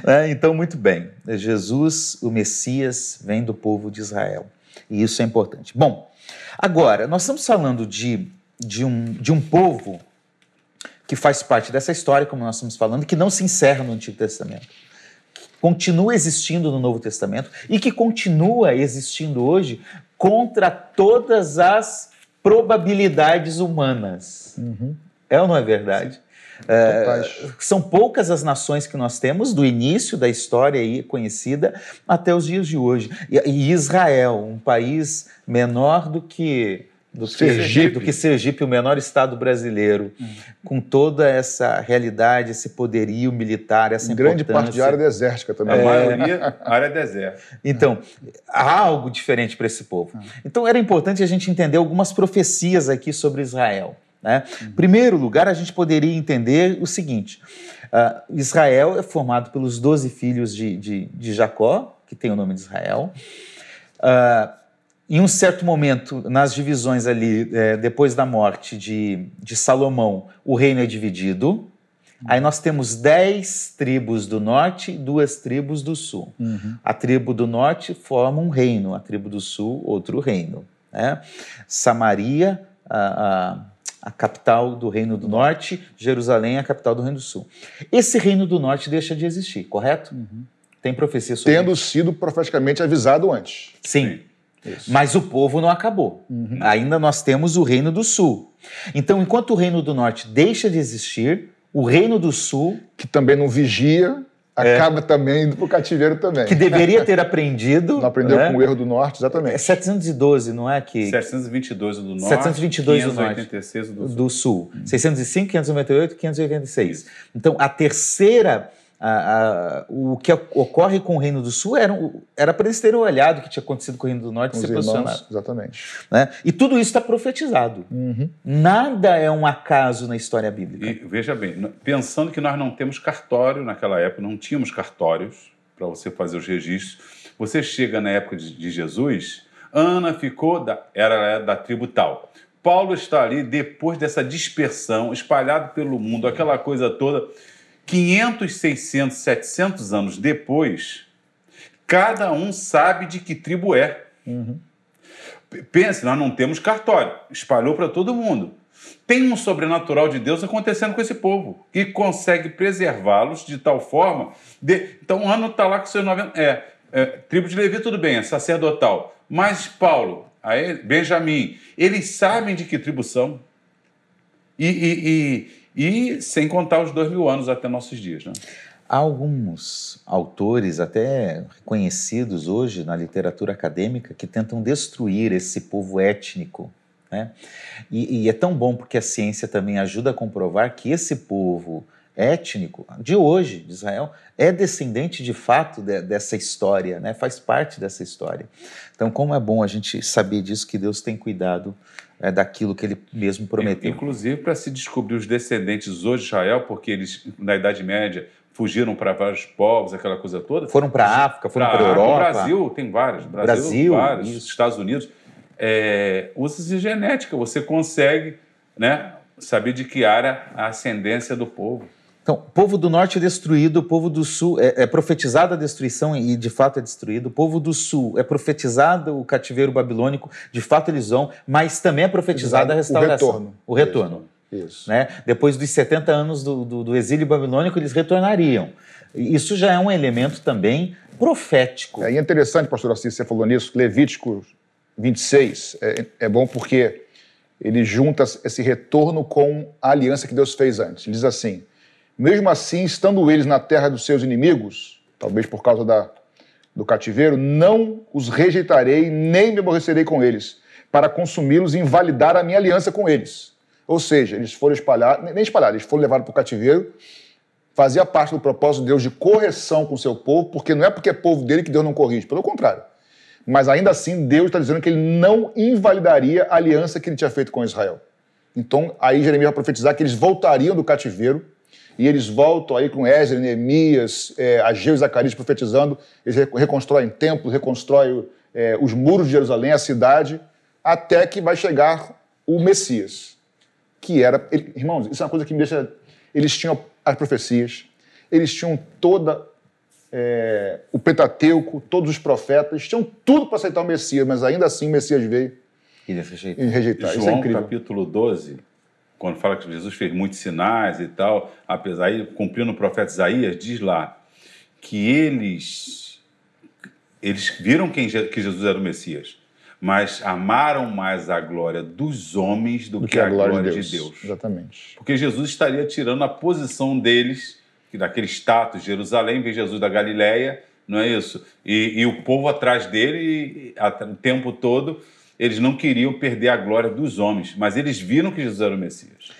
É, então, muito bem. Jesus, o Messias, vem do povo de Israel. E isso é importante. Bom, agora, nós estamos falando de, de, um, de um povo que faz parte dessa história, como nós estamos falando, que não se encerra no Antigo Testamento continua existindo no Novo Testamento e que continua existindo hoje contra todas as probabilidades humanas. Uhum. É ou não é verdade? É, são poucas as nações que nós temos, do início da história aí conhecida até os dias de hoje. E, e Israel, um país menor do que do que Sergipe, do que Sergipe, o menor estado brasileiro, hum. com toda essa realidade, esse poderio militar, essa grande parte de área desértica também. É... A maioria <laughs> área deserta. Então, há algo diferente para esse povo. Hum. Então, era importante a gente entender algumas profecias aqui sobre Israel. Né? Em primeiro lugar, a gente poderia entender o seguinte: uh, Israel é formado pelos doze filhos de, de, de, Jacó, que tem o nome de Israel. Uh, em um certo momento, nas divisões ali, é, depois da morte de, de Salomão, o reino é dividido. Aí nós temos dez tribos do norte e duas tribos do sul. Uhum. A tribo do norte forma um reino, a tribo do sul, outro reino. Né? Samaria, a, a, a, capital do reino do norte, Jerusalém, a capital do reino do sul. Esse reino do norte deixa de existir, correto? Uhum. Tem profecia sobre Tendo isso. sido profeticamente avisado antes. Sim. Sim. Isso. Mas o povo não acabou. Uhum. Ainda nós temos o Reino do Sul. Então, enquanto o Reino do Norte deixa de existir, o Reino do Sul. Que também não vigia, acaba é. também indo para o cativeiro também. Que deveria ter aprendido. Não <laughs> aprendeu né? com o erro do norte, exatamente. É 712, não é que. 722 do norte. 722 do norte. do sul. Do sul. Hum. 605, 598 586. Isso. Então, a terceira a, a, o que ocorre com o Reino do Sul era, era para eles terem olhado o que tinha acontecido com o Reino do Norte e ser posicionado. Exatamente. Né? E tudo isso está profetizado. Uhum. Nada é um acaso na história bíblica. E veja bem, pensando que nós não temos cartório naquela época, não tínhamos cartórios para você fazer os registros. Você chega na época de, de Jesus, Ana ficou da, era da tribo tal. Paulo está ali depois dessa dispersão, espalhado pelo mundo, aquela coisa toda 500, 600, 700 anos depois, cada um sabe de que tribo é. Uhum. Pense, nós não temos cartório, espalhou para todo mundo. Tem um sobrenatural de Deus acontecendo com esse povo, que consegue preservá-los de tal forma. De... Então, o ano está lá com seus 90. É, é, tribo de Levi, tudo bem, é sacerdotal. Mas Paulo, aí, Benjamim, eles sabem de que tribo são. E, e, e sem contar os dois mil anos até nossos dias. Né? Há alguns autores, até reconhecidos hoje na literatura acadêmica, que tentam destruir esse povo étnico. Né? E, e é tão bom porque a ciência também ajuda a comprovar que esse povo étnico de hoje, de Israel, é descendente de fato de, dessa história, né? faz parte dessa história. Então, como é bom a gente saber disso, que Deus tem cuidado é, daquilo que ele mesmo prometeu. Inclusive para se descobrir os descendentes hoje de Israel, porque eles, na Idade Média, fugiram para vários povos, aquela coisa toda. Foram para a África, foram para a Europa. O Brasil tem vários. Brasil, Brasil vários. Isso. Estados Unidos. É, Usa-se genética, você consegue né, saber de que área a ascendência do povo. Então, o povo do norte é destruído, o povo do sul é, é profetizada a destruição e de fato é destruído. O povo do sul é profetizado o cativeiro babilônico, de fato eles vão, mas também é profetizada a restauração. O retorno. O retorno. Isso. Isso. Né? Depois dos 70 anos do, do, do, exílio babilônico, eles retornariam. Isso já é um elemento também profético. É interessante, pastor Assis, você falou nisso, Levítico 26 é, é bom porque ele junta esse retorno com a aliança que Deus fez antes. Ele diz assim: mesmo assim, estando eles na terra dos seus inimigos, talvez por causa da, do cativeiro, não os rejeitarei, nem me aborrecerei com eles, para consumi-los e invalidar a minha aliança com eles. Ou seja, eles foram espalhados, nem espalhados, eles foram levados para o cativeiro, fazia parte do propósito de Deus de correção com o seu povo, porque não é porque é povo dele que Deus não corrige, pelo contrário. Mas ainda assim, Deus está dizendo que ele não invalidaria a aliança que ele tinha feito com Israel. Então, aí Jeremias vai profetizar que eles voltariam do cativeiro e eles voltam aí com Ezra, Neemias, é, Ageu e Zacarias profetizando, eles reconstroem templos, reconstroem é, os muros de Jerusalém, a cidade, até que vai chegar o Messias, que era... Ele, irmãos, isso é uma coisa que me deixa... Eles tinham as profecias, eles tinham toda é, o Pentateuco, todos os profetas, tinham tudo para aceitar o Messias, mas ainda assim o Messias veio e rejeitar. E rejeitar. João, Isso é capítulo 12, quando fala que Jesus fez muitos sinais e tal, apesar de cumprindo o profeta Isaías, diz lá que eles eles viram quem, que Jesus era o Messias, mas amaram mais a glória dos homens do, do que, que, a glória, glória de, Deus. de, Deus. Exatamente. Porque Jesus estaria tirando a posição deles, daquele status de Jerusalém, vem Jesus da Galileia, não é isso? E, e o povo atrás dele o tempo todo eles não queriam perder a glória dos homens, mas eles viram que Jesus era o Messias.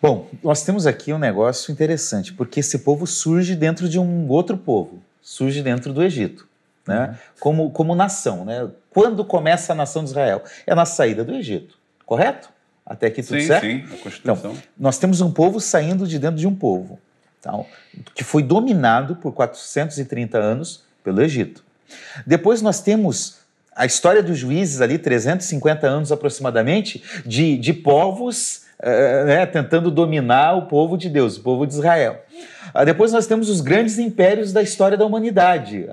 Bom, nós temos aqui um negócio interessante, porque esse povo surge dentro de um outro povo, surge dentro do Egito, né? Uhum. Como, como nação, né? Quando começa a nação de Israel? É na saída do Egito, correto? Até aqui tudo sim, certo? Sim, a Constituição. Então, nós temos um povo saindo de dentro de um povo, então, que foi dominado por 430 anos pelo Egito. Depois nós temos a história dos juízes ali, 350 anos aproximadamente, de, de povos uh, né, tentando dominar o povo de Deus, o povo de Israel. Uh, depois nós temos os grandes impérios da história da humanidade.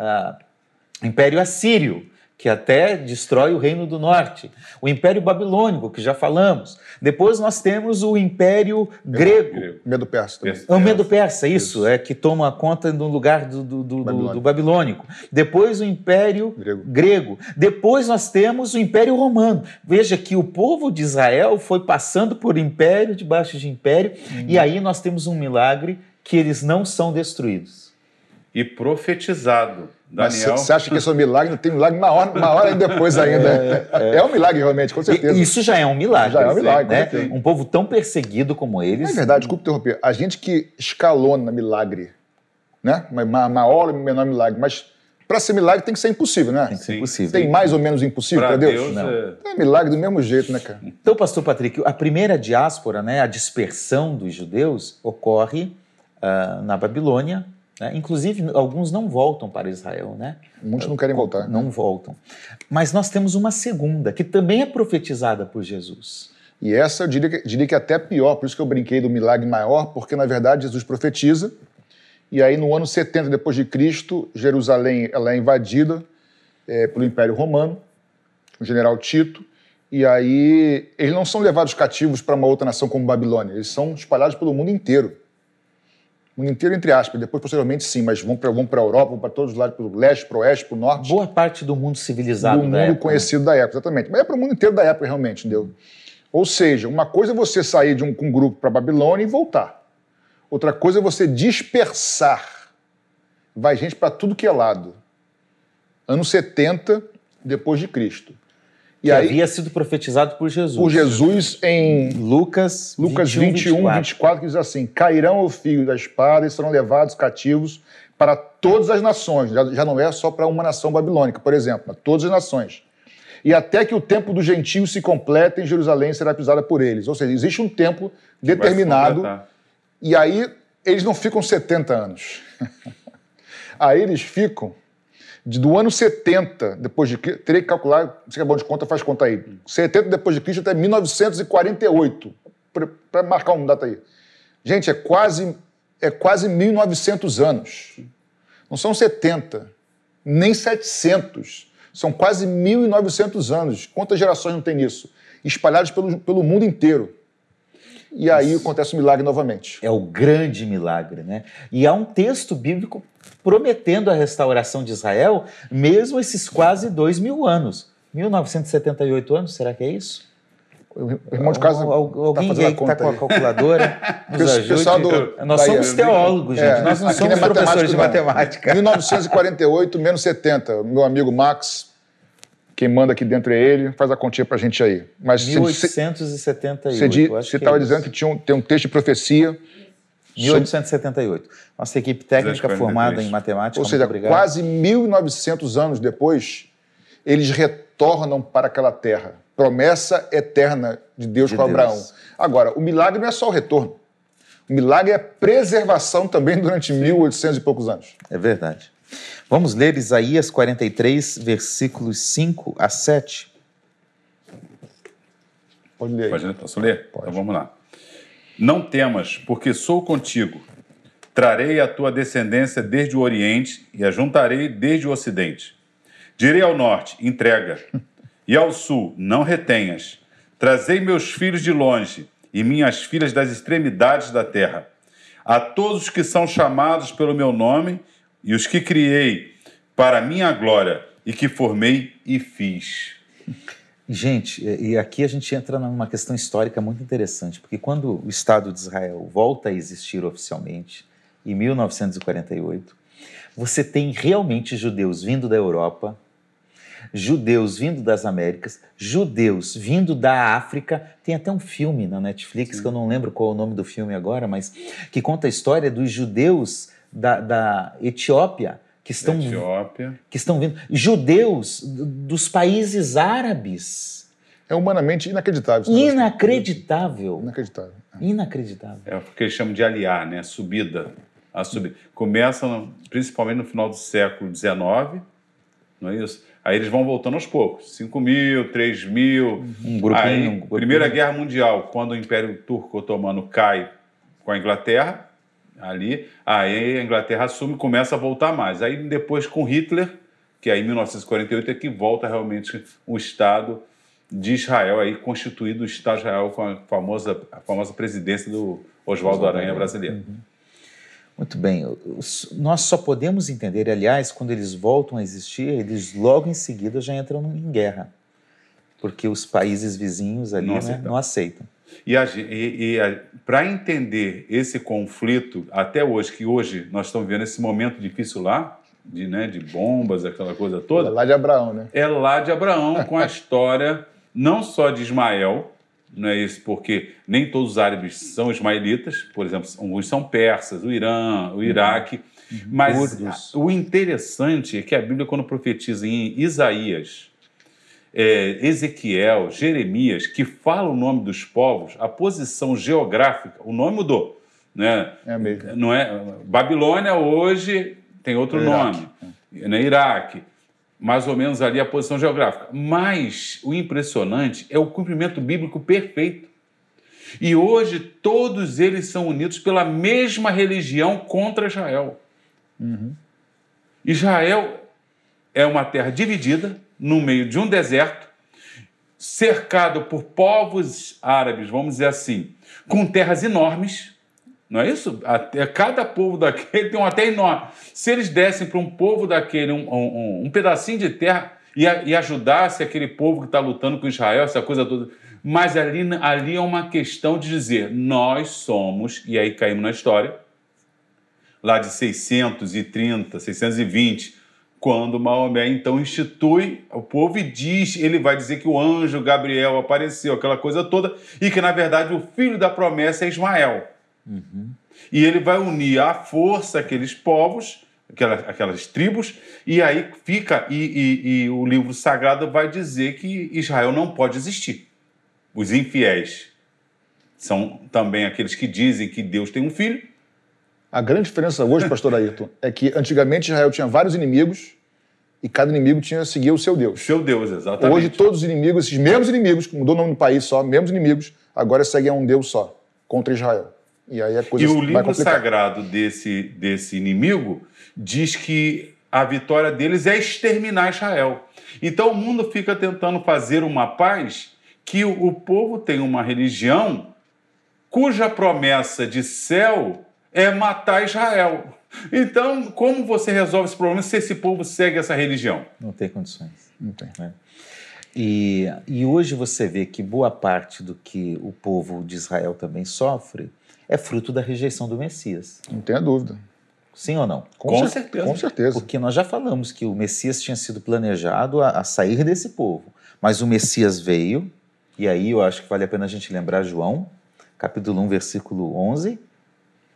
O Império Assírio, que até destrói o Reino do Norte. O Império Babilônico, que já falamos. Depois nós temos o Império Grego. Medo Persa também. É o Medo Persa, isso, isso, é que toma conta no lugar do, do, do, Babilônico. do, Babilônico. Depois o Império Grego. Grego. Depois nós temos o Império Romano. Veja que o povo de Israel foi passando por império, debaixo de império, hum. e aí nós temos um milagre que eles não são destruídos. E profetizado. Daniel. Você acha que esse é um milagre? Não tem milagre uma hora, uma hora depois ainda. É, é. é, um milagre, realmente, com certeza. Isso já é um milagre. Já é um milagre, né? Um povo tão perseguido como eles. É verdade, desculpa interromper. A gente que escalona milagre, né? Maior ou menor milagre, mas para ser milagre tem que ser impossível, né? Tem que ser impossível. Tem mais ou menos impossível para Deus? Deus? Não. É... é... milagre do mesmo jeito, né, cara? Então, pastor Patrick, a primeira diáspora, né, a dispersão dos judeus, ocorre uh, na Babilônia. Né? Inclusive, alguns não voltam para Israel, né? Muitos não querem voltar. Não voltam. Mas nós temos uma segunda, que também é profetizada por Jesus. E essa eu diria que, diria que é até pior, por isso que eu brinquei do milagre maior, porque na verdade Jesus profetiza e aí, no ano 70 depois de Cristo, Jerusalém ela é invadida é, pelo Império Romano, o general Tito, e aí eles não são levados cativos para uma outra nação como Babilônia, eles são espalhados pelo mundo inteiro. O mundo inteiro, entre aspas, depois, posteriormente, sim, mas vão para vão a Europa, vão para todos os lados, para o leste, para o oeste, para o norte. Boa parte do mundo civilizado do mundo época, conhecido né? da época, exatamente. Mas é para o mundo inteiro da época, realmente, entendeu? Ou seja, uma coisa é você sair de um, um grupo para Babilônia e voltar. Outra coisa é você dispersar. Vai gente para tudo que é lado. Anos 70 depois de Cristo. E que aí, havia sido profetizado por Jesus. Por Jesus em Lucas, Lucas 21, 21 24. 24, que diz assim: Cairão o fio da espada e serão levados cativos para todas as nações. Já, já não é só para uma nação babilônica, por exemplo, para todas as nações. E até que o tempo dos gentios se complete em Jerusalém será pisada por eles. Ou seja, existe um tempo determinado e aí eles não ficam 70 anos. <laughs> aí eles ficam do ano 70 depois de Cristo, teria que calcular, que é bom de conta, faz conta aí. 70 depois de Cristo até 1948, para marcar uma data aí. Gente, é quase é quase 1900 anos. Não são 70, nem 700. São quase 1900 anos. Quantas gerações não tem isso? Espalhados pelo, pelo mundo inteiro e aí Isso. acontece o milagre novamente. É o grande milagre, né? E há um texto bíblico prometendo a restauração de Israel, mesmo esses quase dois mil anos. 1978 anos, será que é isso? O irmão de casa. Alguém tá aí que está com a calculadora <laughs> nos ajude. Pessoal do, nós somos teólogos, gente. É, nós não somos é professores de matemática. 1948 menos 70. Meu amigo Max quem manda aqui dentro é ele, faz a continha pra gente aí. Mas 1878. Você estava é dizendo que tinha um, tem um texto de profecia. 1878. Nossa equipe técnica formada em matemática. Ou seja, quase 1900 anos depois, eles retornam para aquela terra. Promessa eterna de Deus de com Deus. Abraão. Agora, o milagre não é só o retorno. O milagre é preservação também durante 1800 e poucos anos. É verdade. Vamos ler Isaías 43, versículos 5 a 7. Pode ler. Pode, posso ler? Pode. Então vamos lá. Não temas, porque sou contigo. Trarei a tua descendência desde o Oriente e a juntarei desde o Ocidente. Direi ao norte: entrega, e ao sul: não retenhas. Trazei meus filhos de longe e minhas filhas das extremidades da terra. A todos que são chamados pelo meu nome e os que criei para minha glória e que formei e fiz. Gente, e aqui a gente entra numa questão histórica muito interessante, porque quando o Estado de Israel volta a existir oficialmente, em 1948, você tem realmente judeus vindo da Europa, judeus vindo das Américas, judeus vindo da África. Tem até um filme na Netflix, Sim. que eu não lembro qual é o nome do filme agora, mas que conta a história dos judeus da, da Etiópia que estão, Etiópia. que estão vindo, judeus dos países árabes. É humanamente inacreditável. Inacreditável. Inacreditável. Inacreditável. É o que eles chamam de aliar, né? Subida. A subida. Começa no, principalmente no final do século XIX, não é isso? Aí eles vão voltando aos poucos. 5 mil, 3 mil. Um grupinho, Aí, um grupinho. Primeira Guerra Mundial, quando o Império Turco Otomano cai com a Inglaterra, ali, aí a Inglaterra assume e começa a voltar mais. Aí depois com Hitler, que aí em 1948 é que volta realmente o Estado de Israel, aí constituído o Estado de Israel com a famosa, a famosa presidência do Oswaldo Aranha brasileiro. Uhum. Muito bem, nós só podemos entender, aliás, quando eles voltam a existir, eles logo em seguida já entram em guerra, porque os países vizinhos ali não, né, não aceitam. E, e, e para entender esse conflito, até hoje, que hoje nós estamos vendo esse momento difícil lá, de, né, de bombas, aquela coisa toda. É lá de Abraão, né? É lá de Abraão, com a <laughs> história não só de Ismael, não é isso, porque nem todos os árabes são ismaelitas, por exemplo, alguns são persas, o Irã, o Iraque. Uhum. Mas o interessante é que a Bíblia, quando profetiza em Isaías, é, Ezequiel, Jeremias, que fala o nome dos povos, a posição geográfica, o nome mudou. Né? É mesmo. Não é? Babilônia hoje tem outro nome, né? Iraque. Mais ou menos ali a posição geográfica. Mas o impressionante é o cumprimento bíblico perfeito. E hoje todos eles são unidos pela mesma religião contra Israel. Uhum. Israel é uma terra dividida no meio de um deserto, cercado por povos árabes, vamos dizer assim, com terras enormes. Não é isso? Até, cada povo daquele <laughs> tem uma terra enorme. Se eles dessem para um povo daquele um, um, um pedacinho de terra e, e ajudasse aquele povo que está lutando com Israel, essa coisa toda. Mas ali, ali é uma questão de dizer: nós somos, e aí caímos na história, lá de 630, 620, quando Maomé então institui o povo e diz, ele vai dizer que o anjo Gabriel apareceu, aquela coisa toda, e que na verdade o filho da promessa é Ismael. Uhum. E ele vai unir à força aqueles povos, aquelas, aquelas tribos, e aí fica, e, e, e o livro sagrado vai dizer que Israel não pode existir. Os infiéis são também aqueles que dizem que Deus tem um filho, a grande diferença hoje, pastor Ayrton, é que antigamente Israel tinha vários inimigos e cada inimigo tinha que seguir o seu Deus. Seu Deus, exatamente. Hoje todos os inimigos, esses mesmos inimigos, mudou o nome do país só, mesmos inimigos, agora seguem a um Deus só, contra Israel. E aí a coisa E o livro sagrado desse, desse inimigo diz que a vitória deles é exterminar Israel. Então o mundo fica tentando fazer uma paz que o, o povo tem uma religião cuja promessa de céu é matar Israel. Então, como você resolve esse problema se esse povo segue essa religião? Não tem condições. Não tem. É. E, e hoje você vê que boa parte do que o povo de Israel também sofre é fruto da rejeição do Messias. Não tenha dúvida. Sim ou não? Com, com certeza. Com certeza. Porque nós já falamos que o Messias tinha sido planejado a, a sair desse povo. Mas o Messias veio, e aí eu acho que vale a pena a gente lembrar João, capítulo 1, versículo 11,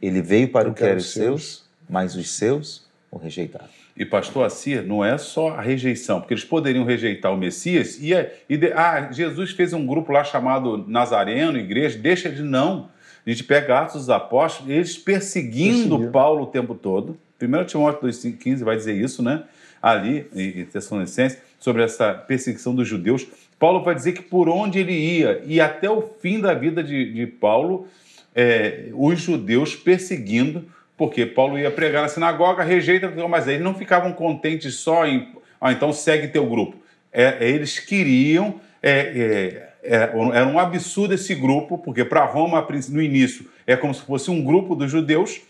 ele veio para o que era os seus, mas os seus o rejeitaram. E pastor Assir, não é só a rejeição, porque eles poderiam rejeitar o Messias e, e de, ah, Jesus fez um grupo lá chamado Nazareno, igreja, deixa de não. A gente pega Atos dos Apóstolos, eles perseguindo Perseguiu. Paulo o tempo todo. 1 Timóteo 2,15 vai dizer isso, né? Ali, em Tessalonicenses, sobre essa perseguição dos judeus. Paulo vai dizer que por onde ele ia, e até o fim da vida de, de Paulo, é, os judeus perseguindo, porque Paulo ia pregar na sinagoga, rejeita, mas eles não ficavam contentes só em, ah, então segue teu grupo. É, eles queriam, é, é, é era um absurdo esse grupo, porque para Roma, no início, é como se fosse um grupo dos judeus,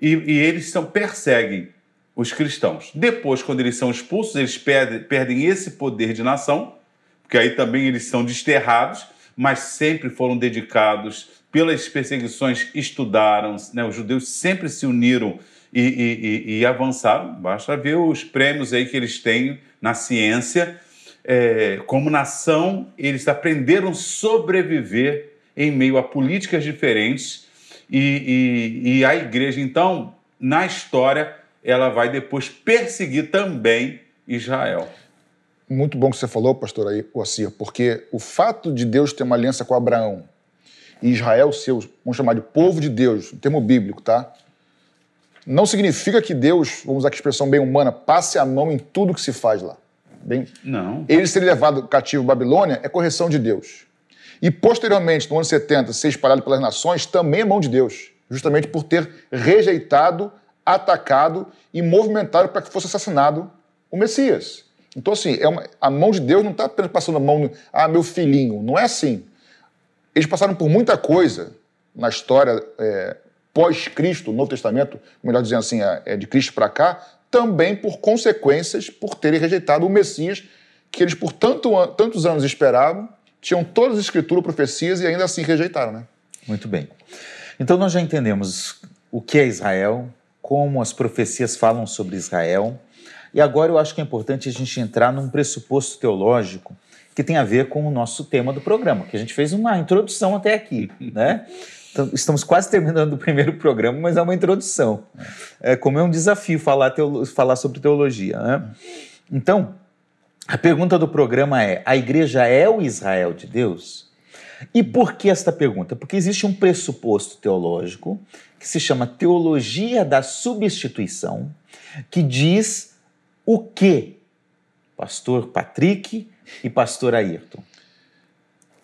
e, e eles são, perseguem os cristãos. Depois, quando eles são expulsos, eles perdem, perdem esse poder de nação, porque aí também eles são desterrados, mas sempre foram dedicados pelas perseguições estudaram, né? os judeus sempre se uniram e, e, e, avançaram. Basta ver os prêmios aí que eles têm na ciência. É, como nação, eles aprenderam a sobreviver em meio a políticas diferentes e, e, e a igreja, então, na história, ela vai depois perseguir também Israel. Muito bom que você falou, pastor Ossir, porque o fato de Deus ter uma aliança com Abraão, e Israel seu, vamos chamar de povo de Deus, um termo bíblico, tá? Não significa que Deus, vamos usar a expressão bem humana, passe a mão em tudo que se faz lá. Bem, não. Ele ser levado cativo à Babilônia é correção de Deus. E posteriormente, no ano 70, ser espalhado pelas nações também é mão de Deus, justamente por ter rejeitado, atacado e movimentado para que fosse assassinado o Messias. Então, assim, é uma, a mão de Deus não está apenas passando a mão no, ah, meu filhinho. Não é assim. Eles passaram por muita coisa na história é, pós-Cristo, no Testamento, melhor dizendo assim, é, é de Cristo para cá, também por consequências por terem rejeitado o Messias que eles por tanto, tantos anos esperavam tinham todas as escrituras, profecias e ainda assim rejeitaram, né? Muito bem. Então nós já entendemos o que é Israel, como as profecias falam sobre Israel, e agora eu acho que é importante a gente entrar num pressuposto teológico que tem a ver com o nosso tema do programa, que a gente fez uma introdução até aqui, <laughs> né? Então, estamos quase terminando o primeiro programa, mas é uma introdução. É como é um desafio falar, teolo, falar sobre teologia, né? Então, a pergunta do programa é: a igreja é o Israel de Deus? E por que esta pergunta? Porque existe um pressuposto teológico que se chama teologia da substituição, que diz o que, pastor Patrick e pastor Ayrton?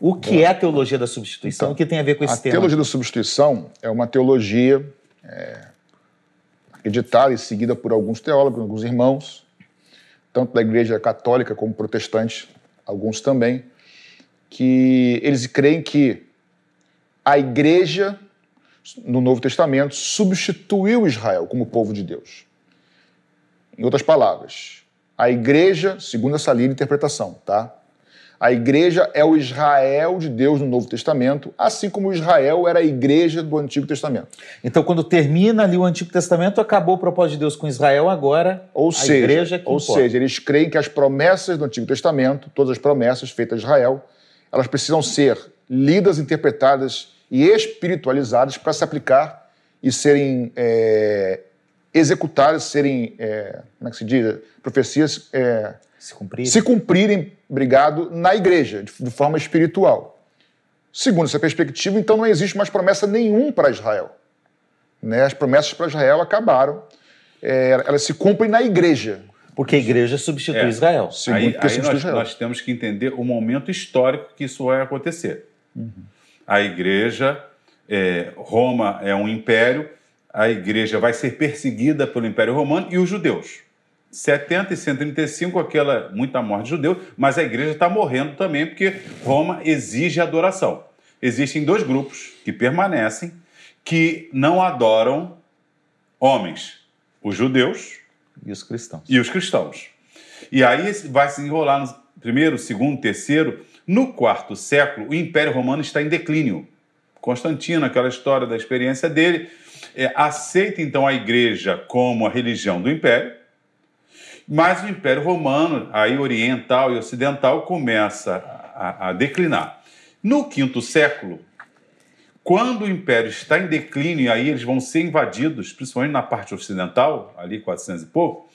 O que Bom, é a teologia da substituição? Então, o que tem a ver com esse a tema? A teologia da substituição é uma teologia é, acreditada e seguida por alguns teólogos, alguns irmãos, tanto da igreja católica como protestante, alguns também, que eles creem que a igreja no Novo Testamento substituiu Israel como povo de Deus. Em outras palavras, a igreja, segundo essa linha de interpretação, tá? A igreja é o Israel de Deus no Novo Testamento, assim como Israel era a igreja do Antigo Testamento. Então, quando termina ali o Antigo Testamento, acabou o propósito de Deus com Israel, agora ou a seja, igreja que Ou importa. seja, eles creem que as promessas do Antigo Testamento, todas as promessas feitas a Israel, elas precisam ser lidas, interpretadas e espiritualizadas para se aplicar e serem é, executadas, serem, é, como é que se diz, profecias é, se cumprirem. se cumprirem, obrigado, na igreja, de, de forma espiritual. Segundo essa perspectiva, então não existe mais promessa nenhuma para Israel. Né? As promessas para Israel acabaram, é, elas se cumprem na igreja. Porque a igreja substitui é. Israel. Segundo aí, aí nós, Israel. nós, temos que entender o momento histórico que isso vai acontecer. Uhum. A igreja, é, Roma é um império, a igreja vai ser perseguida pelo Império Romano e os judeus. 70 e 135, aquela muita morte de judeu, mas a igreja está morrendo também porque Roma exige adoração. Existem dois grupos que permanecem, que não adoram homens, os judeus e os cristãos. E os cristãos. E aí vai se enrolar no primeiro, segundo, terceiro. No quarto século, o Império Romano está em declínio. Constantino, aquela história da experiência dele, é, aceita então a igreja como a religião do império mas o Império Romano, aí oriental e ocidental, começa a, a declinar. No quinto século, quando o Império está em declínio, e aí eles vão ser invadidos, principalmente na parte ocidental, ali 400 e pouco,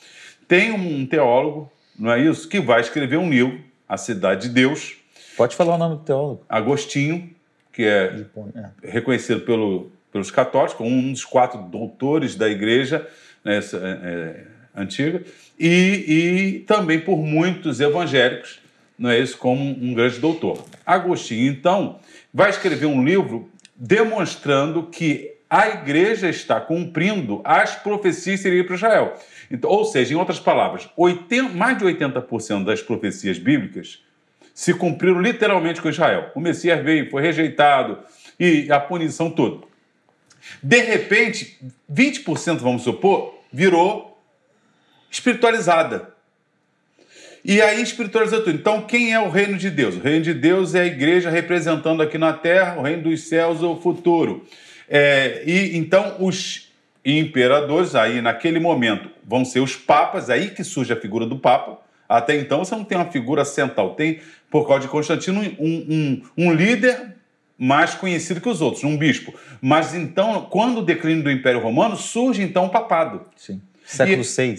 tem um teólogo, não é isso, que vai escrever um livro, A Cidade de Deus. Pode falar o nome do teólogo. Agostinho, que é, é. reconhecido pelo, pelos católicos um dos quatro doutores da igreja né, é, é, antiga e, e também por muitos evangélicos, não é isso, como um grande doutor. Agostinho, então, vai escrever um livro demonstrando que a igreja está cumprindo as profecias que para Israel. Então, ou seja, em outras palavras, 80, mais de 80% das profecias bíblicas se cumpriram literalmente com Israel. O Messias veio, foi rejeitado e a punição toda. De repente, 20%, vamos supor, virou espiritualizada. E aí espiritualiza tudo. Então, quem é o reino de Deus? O reino de Deus é a igreja representando aqui na terra, o reino dos céus, o futuro. É, e então os imperadores, aí naquele momento, vão ser os papas, aí que surge a figura do papa. Até então você não tem uma figura central, tem, por causa de Constantino, um, um, um líder mais conhecido que os outros, um bispo. Mas então, quando o declínio do Império Romano, surge então o papado. Sim. Século VI.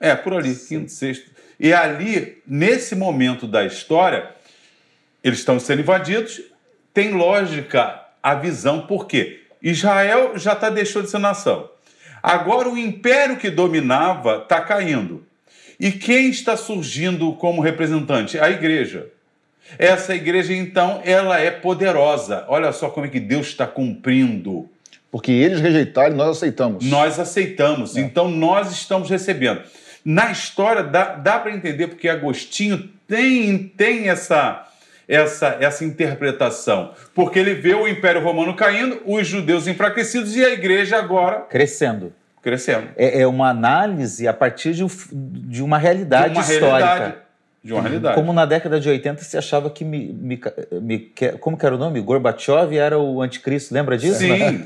É, por ali, Sim. quinto, sexto. E ali, nesse momento da história, eles estão sendo invadidos. Tem lógica a visão, por quê? Israel já está deixou de ser nação. Agora o império que dominava está caindo. E quem está surgindo como representante? A igreja. Essa igreja, então, ela é poderosa. Olha só como é que Deus está cumprindo. Porque eles rejeitaram e nós aceitamos. Nós aceitamos. É. Então, nós estamos recebendo. Na história, dá, dá para entender porque Agostinho tem, tem essa, essa, essa interpretação. Porque ele vê o Império Romano caindo, os judeus enfraquecidos e a igreja agora. Crescendo. Crescendo. É, é uma análise a partir de, de uma realidade de uma histórica. Realidade. De uma realidade. Como na década de 80 se achava que me, me, me, como que era o nome? Gorbachev era o anticristo, lembra disso? Sim,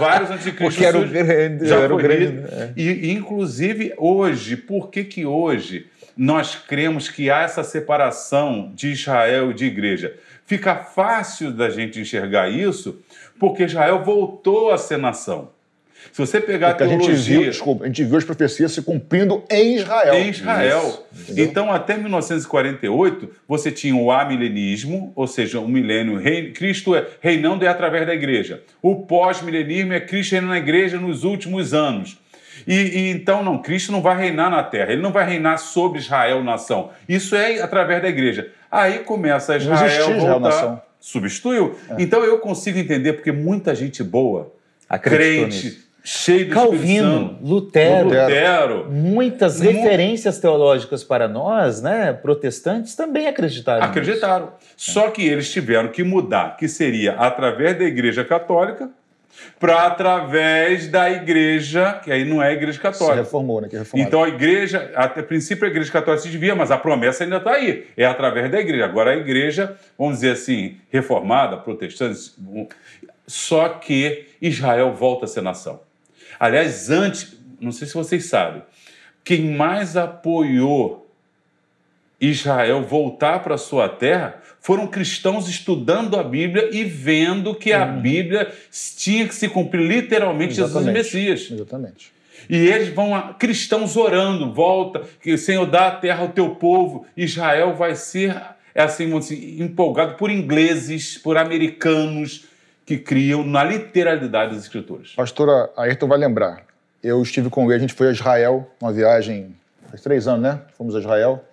vários anticristos. Porque era o grande. Já era o grande é. e, inclusive, hoje, por que que hoje nós cremos que há essa separação de Israel e de igreja? Fica fácil da gente enxergar isso porque Israel voltou a ser nação. Se você pegar Porque a teologia... A gente, viu, desculpa, a gente viu as profecias se cumprindo em Israel. Em Israel. Isso, então, até 1948, você tinha o amilenismo, ou seja, o milênio, rei, Cristo é, reinando é através da igreja. O pós-milenismo é Cristo reinando na igreja nos últimos anos. E, e, então, não, Cristo não vai reinar na terra, ele não vai reinar sobre Israel, nação. Isso é através da igreja. Aí começa Israel não voltar. Nação. Substituiu? É. Então eu consigo entender, porque muita gente boa, Acreditou crente, nisso cheio do Calvino, Lutero, Lutero, muitas referências teológicas para nós, né, protestantes, também acreditaram. Acreditaram. Nisso. Só que eles tiveram que mudar, que seria através da Igreja Católica para através da igreja, que aí não é a igreja católica. Se reformou, né? Que reformou. então a igreja, até princípio a igreja católica se devia, mas a promessa ainda está aí. É através da igreja. Agora a igreja, vamos dizer assim, reformada, protestante, só que Israel volta a ser nação. Aliás, antes, não sei se vocês sabem, quem mais apoiou Israel voltar para sua terra foram cristãos estudando a Bíblia e vendo que a hum. Bíblia tinha que se cumprir literalmente Exatamente. Jesus Messias. Exatamente. E eles vão, cristãos orando, volta, que o Senhor dá a terra ao teu povo, Israel vai ser, é assim, assim empolgado por ingleses, por americanos, que criam na literalidade das escrituras. Pastora Ayrton vai lembrar. Eu estive com ele, a gente foi a Israel, uma viagem faz três anos, né? Fomos a Israel.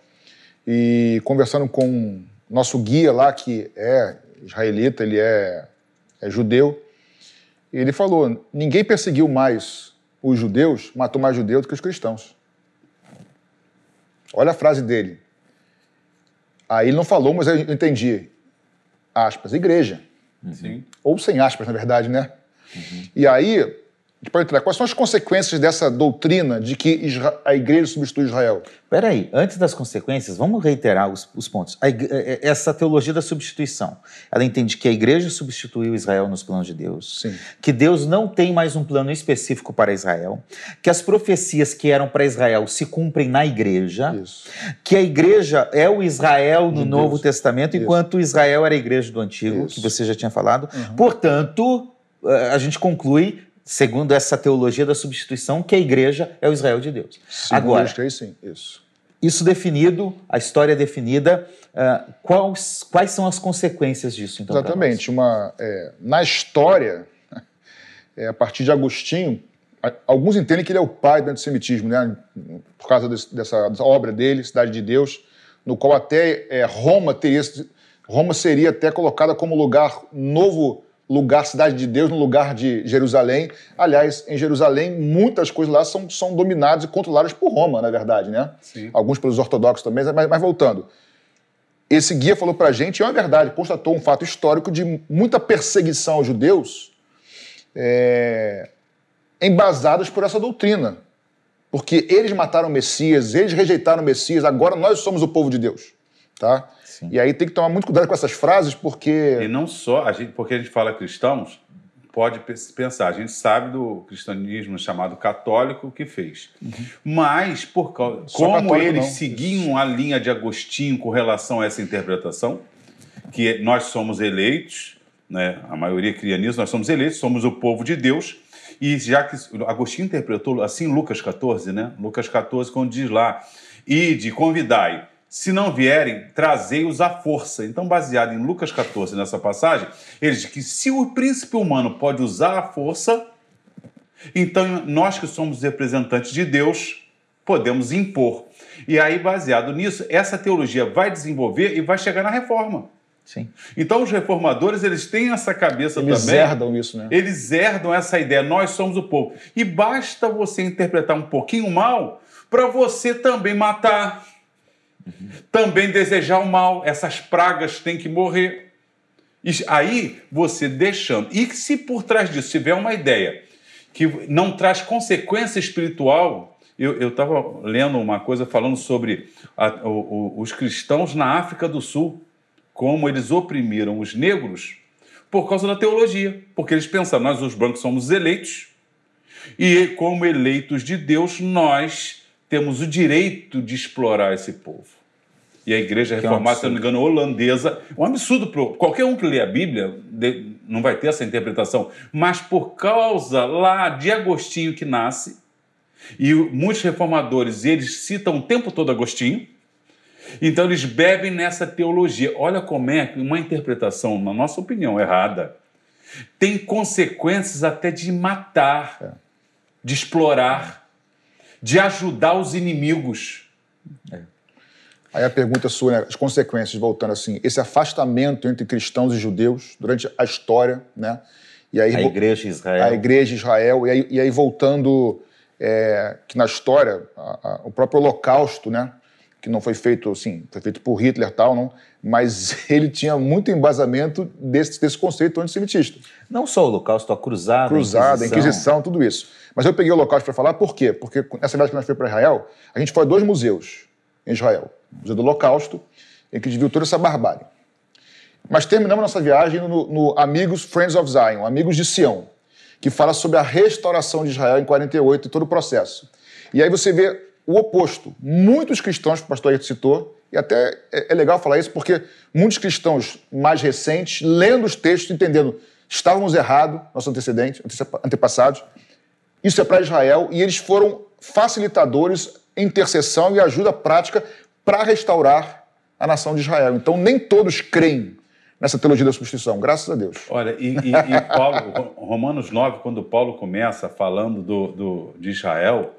E conversando com nosso guia lá, que é israelita, ele é, é judeu, ele falou: ninguém perseguiu mais os judeus, matou mais judeus do que os cristãos. Olha a frase dele. Aí ele não falou, mas eu entendi. Aspas, igreja. Uhum. Ou sem aspas, na verdade, né? Uhum. E aí, entrar. Quais são as consequências dessa doutrina de que a igreja substitui Israel? Peraí, antes das consequências, vamos reiterar os, os pontos. É, é, essa teologia da substituição, ela entende que a igreja substituiu Israel nos planos de Deus, Sim. que Deus não tem mais um plano específico para Israel, que as profecias que eram para Israel se cumprem na igreja, Isso. que a igreja é o Israel no de Novo Deus. Testamento, Isso. enquanto Israel era a igreja do Antigo, Isso. que você já tinha falado. Uhum. Portanto, eh, a gente conclui segundo essa teologia da substituição, que a igreja é o Israel de Deus. Sim, Agora, sim, isso. Isso definido, a história definida, uh, quais, quais são as consequências disso? Então, Exatamente. Uma, é, na história, é, a partir de Agostinho, alguns entendem que ele é o pai do antissemitismo, né? por causa desse, dessa, dessa, obra dele, Cidade de Deus, no qual até é, Roma teria, Roma seria até colocada como lugar novo lugar, cidade de Deus, no lugar de Jerusalém. Aliás, em Jerusalém, muitas coisas lá são, são dominadas e controladas por Roma, na verdade, né? Sim. Alguns pelos ortodoxos também, mas, mas voltando. Esse guia falou para a gente, e é uma verdade, constatou um fato histórico de muita perseguição aos judeus é, embasadas por essa doutrina. Porque eles mataram o Messias, eles rejeitaram o Messias, agora nós somos o povo de Deus. Tá? Sim. E aí tem que tomar muito cuidado com essas frases, porque. E não só, a gente, porque a gente fala cristãos, pode pensar, a gente sabe do cristianismo chamado católico que fez. Uhum. Mas, por causa, como eles não. seguiam a linha de Agostinho com relação a essa interpretação, que nós somos eleitos, né, a maioria cria nisso, nós somos eleitos, somos o povo de Deus. E já que Agostinho interpretou assim Lucas 14, né? Lucas 14, quando diz lá: Ide, convidai se não vierem, trazei-os à força. Então, baseado em Lucas 14, nessa passagem, ele diz que se o príncipe humano pode usar a força, então nós que somos representantes de Deus, podemos impor. E aí, baseado nisso, essa teologia vai desenvolver e vai chegar na reforma. Sim. Então, os reformadores, eles têm essa cabeça eles também. Eles herdam isso, né? Eles herdam essa ideia, nós somos o povo. E basta você interpretar um pouquinho mal para você também matar também desejar o mal, essas pragas têm que morrer. E aí você deixando. E se por trás disso tiver uma ideia que não traz consequência espiritual, Eu estava lendo uma coisa falando sobre a, o, o, os cristãos na África do Sul, como eles oprimiram os negros por causa da teologia. Porque eles pensam, nós os brancos somos eleitos, e como eleitos de Deus, nós temos o direito de explorar esse povo. E a igreja reformada, se não me engano, holandesa, um absurdo para qualquer um que lê a Bíblia não vai ter essa interpretação, mas por causa lá de Agostinho que nasce, e muitos reformadores, eles citam o tempo todo Agostinho, então eles bebem nessa teologia. Olha como é uma interpretação, na nossa opinião, errada, tem consequências até de matar, é. de explorar, de ajudar os inimigos. É. Aí a pergunta sua, né, as consequências, voltando assim, esse afastamento entre cristãos e judeus durante a história, né? E aí, a igreja de Israel. A igreja de Israel, e aí, e aí voltando, é, que na história, a, a, o próprio holocausto, né? Que não foi feito, assim, foi feito por Hitler e tal, não, mas <laughs> ele tinha muito embasamento desse, desse conceito antissemitista. Não só o holocausto, a cruzada, cruzada, a Inquisição. Inquisição, tudo isso. Mas eu peguei o holocausto para falar, por quê? Porque nessa vez que nós fomos para Israel, a gente foi a dois museus em Israel. Museu do Holocausto, em que a gente viu toda essa barbárie. Mas terminamos nossa viagem no, no Amigos Friends of Zion, Amigos de Sião, que fala sobre a restauração de Israel em 48 e todo o processo. E aí você vê o oposto. Muitos cristãos, que o pastor Ayrton citou, e até é, é legal falar isso porque muitos cristãos mais recentes, lendo os textos, entendendo estávamos errados, nossos antecedentes, antepassados, isso é para Israel, e eles foram facilitadores, intercessão e ajuda prática para restaurar a nação de Israel. Então, nem todos creem nessa teologia da substituição, graças a Deus. Olha, e, e, e Paulo, Romanos 9, quando Paulo começa falando do, do, de Israel,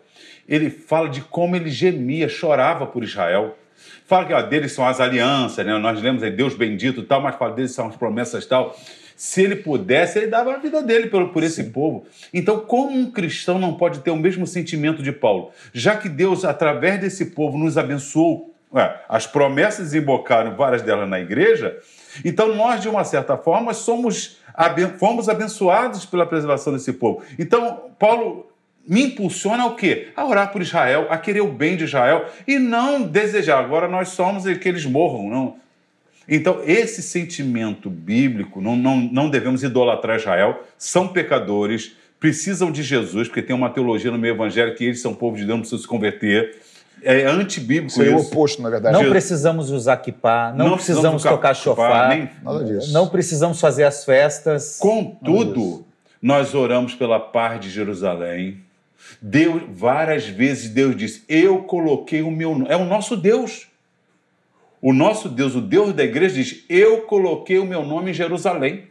ele fala de como ele gemia, chorava por Israel. Fala que ó, deles são as alianças, né? nós lemos aí Deus bendito e tal, mas fala deles são as promessas tal. Se ele pudesse, ele dava a vida dele por, por esse Sim. povo. Então, como um cristão não pode ter o mesmo sentimento de Paulo? Já que Deus, através desse povo, nos abençoou as promessas desembocaram, várias delas na igreja, então nós, de uma certa forma, somos fomos abençoados pela preservação desse povo. Então, Paulo me impulsiona ao quê? A orar por Israel, a querer o bem de Israel e não desejar, agora nós somos e que eles morram. Não. Então, esse sentimento bíblico, não, não, não devemos idolatrar Israel, são pecadores, precisam de Jesus, porque tem uma teologia no meio evangélico que eles são povo de Deus, não precisam se converter é antibíblico Seria isso. o oposto, na verdade. Não precisamos usar kippah, não, não precisamos, tocar chofar, nem... nada disso. não precisamos fazer as festas. Contudo, nós oramos pela paz de Jerusalém. Deus, várias vezes Deus disse: Eu coloquei o meu nome. É o nosso Deus. O nosso Deus, o Deus da igreja, diz: Eu coloquei o meu nome em Jerusalém.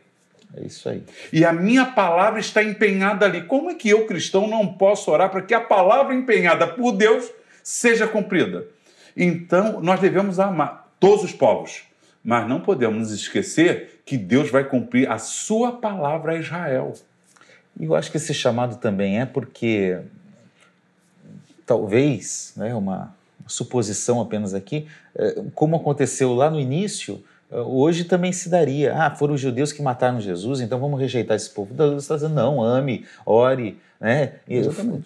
É isso aí. E a minha palavra está empenhada ali. Como é que eu, cristão, não posso orar para que a palavra empenhada por Deus seja cumprida. Então, nós devemos amar todos os povos, mas não podemos esquecer que Deus vai cumprir a sua palavra a Israel. E eu acho que esse chamado também é porque, talvez, né, uma suposição apenas aqui, é, como aconteceu lá no início, é, hoje também se daria. Ah, foram os judeus que mataram Jesus, então vamos rejeitar esse povo. Deus está dizendo, não, ame, ore, né?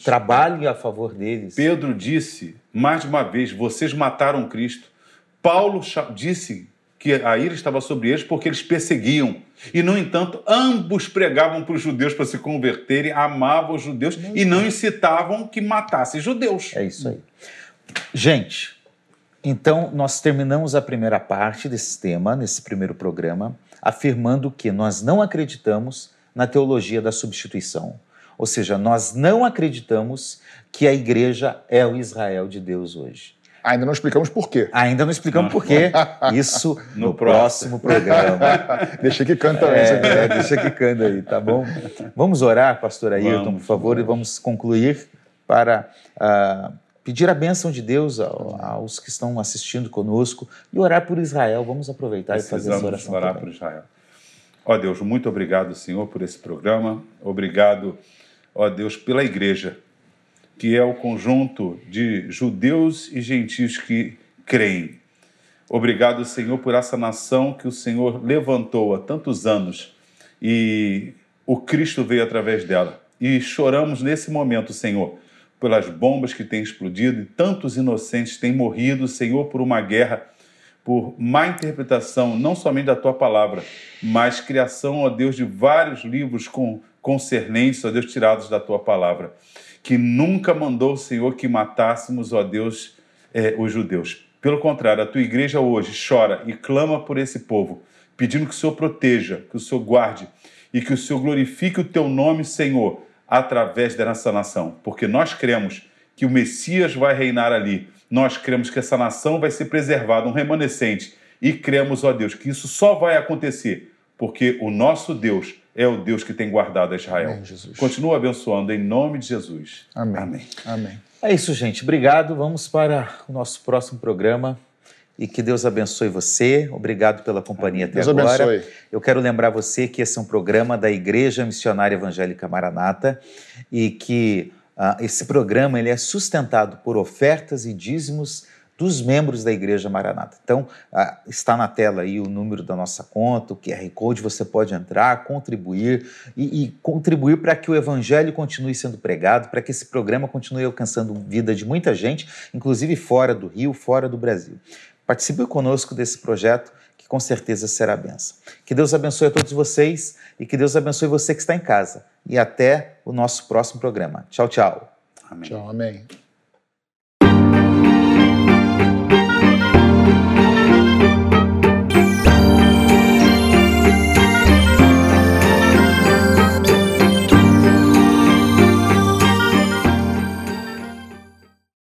trabalhe a favor deles. Pedro disse, mais de uma vez, vocês mataram Cristo. Paulo disse que a ira estava sobre eles porque eles perseguiam. E, no entanto, ambos pregavam para os judeus para se converterem, amavam os judeus e não incitavam que matassem judeus. É isso aí. Gente, então nós terminamos a primeira parte desse tema, nesse primeiro programa, afirmando que nós não acreditamos na teologia da substituição. Ou seja, nós não acreditamos que a igreja é o Israel de Deus hoje. Ainda não explicamos por quê. Ainda não explicamos por quê. <laughs> Isso no, no próximo. programa. <laughs> deixa que canta é, é, Deixa que canta aí, tá bom? Vamos orar, pastor Ailton, vamos, por favor, vamos. e vamos concluir para uh, pedir a bênção de Deus aos que estão assistindo conosco e orar por Israel. Vamos aproveitar Precisamos e fazer essa oração orar também. por Israel. Ó Deus, muito obrigado, Senhor, por esse programa. Obrigado ó Deus, pela igreja, que é o conjunto de judeus e gentios que creem. Obrigado, Senhor, por essa nação que o Senhor levantou há tantos anos e o Cristo veio através dela. E choramos nesse momento, Senhor, pelas bombas que têm explodido e tantos inocentes têm morrido, Senhor, por uma guerra, por má interpretação, não somente da tua palavra, mas criação, ó Deus, de vários livros com, concernentes, ó Deus, tirados da tua palavra, que nunca mandou, Senhor, que matássemos, ó Deus, eh, os judeus. Pelo contrário, a tua igreja hoje chora e clama por esse povo, pedindo que o Senhor proteja, que o Senhor guarde e que o Senhor glorifique o teu nome, Senhor, através dessa nação, porque nós cremos que o Messias vai reinar ali. Nós cremos que essa nação vai ser preservada, um remanescente, e cremos, ó Deus, que isso só vai acontecer porque o nosso Deus é o Deus que tem guardado a Israel. Amém, Continua abençoando em nome de Jesus. Amém. Amém. Amém. É isso, gente. Obrigado. Vamos para o nosso próximo programa. E que Deus abençoe você. Obrigado pela companhia até Deus agora. Abençoe. Eu quero lembrar você que esse é um programa da Igreja Missionária Evangélica Maranata e que uh, esse programa ele é sustentado por ofertas e dízimos dos membros da Igreja Maranata. Então, está na tela aí o número da nossa conta, o QR Code, você pode entrar, contribuir e, e contribuir para que o Evangelho continue sendo pregado, para que esse programa continue alcançando vida de muita gente, inclusive fora do Rio, fora do Brasil. Participe conosco desse projeto que com certeza será benção. Que Deus abençoe a todos vocês e que Deus abençoe você que está em casa. E até o nosso próximo programa. Tchau, tchau. Amém. Tchau, amém.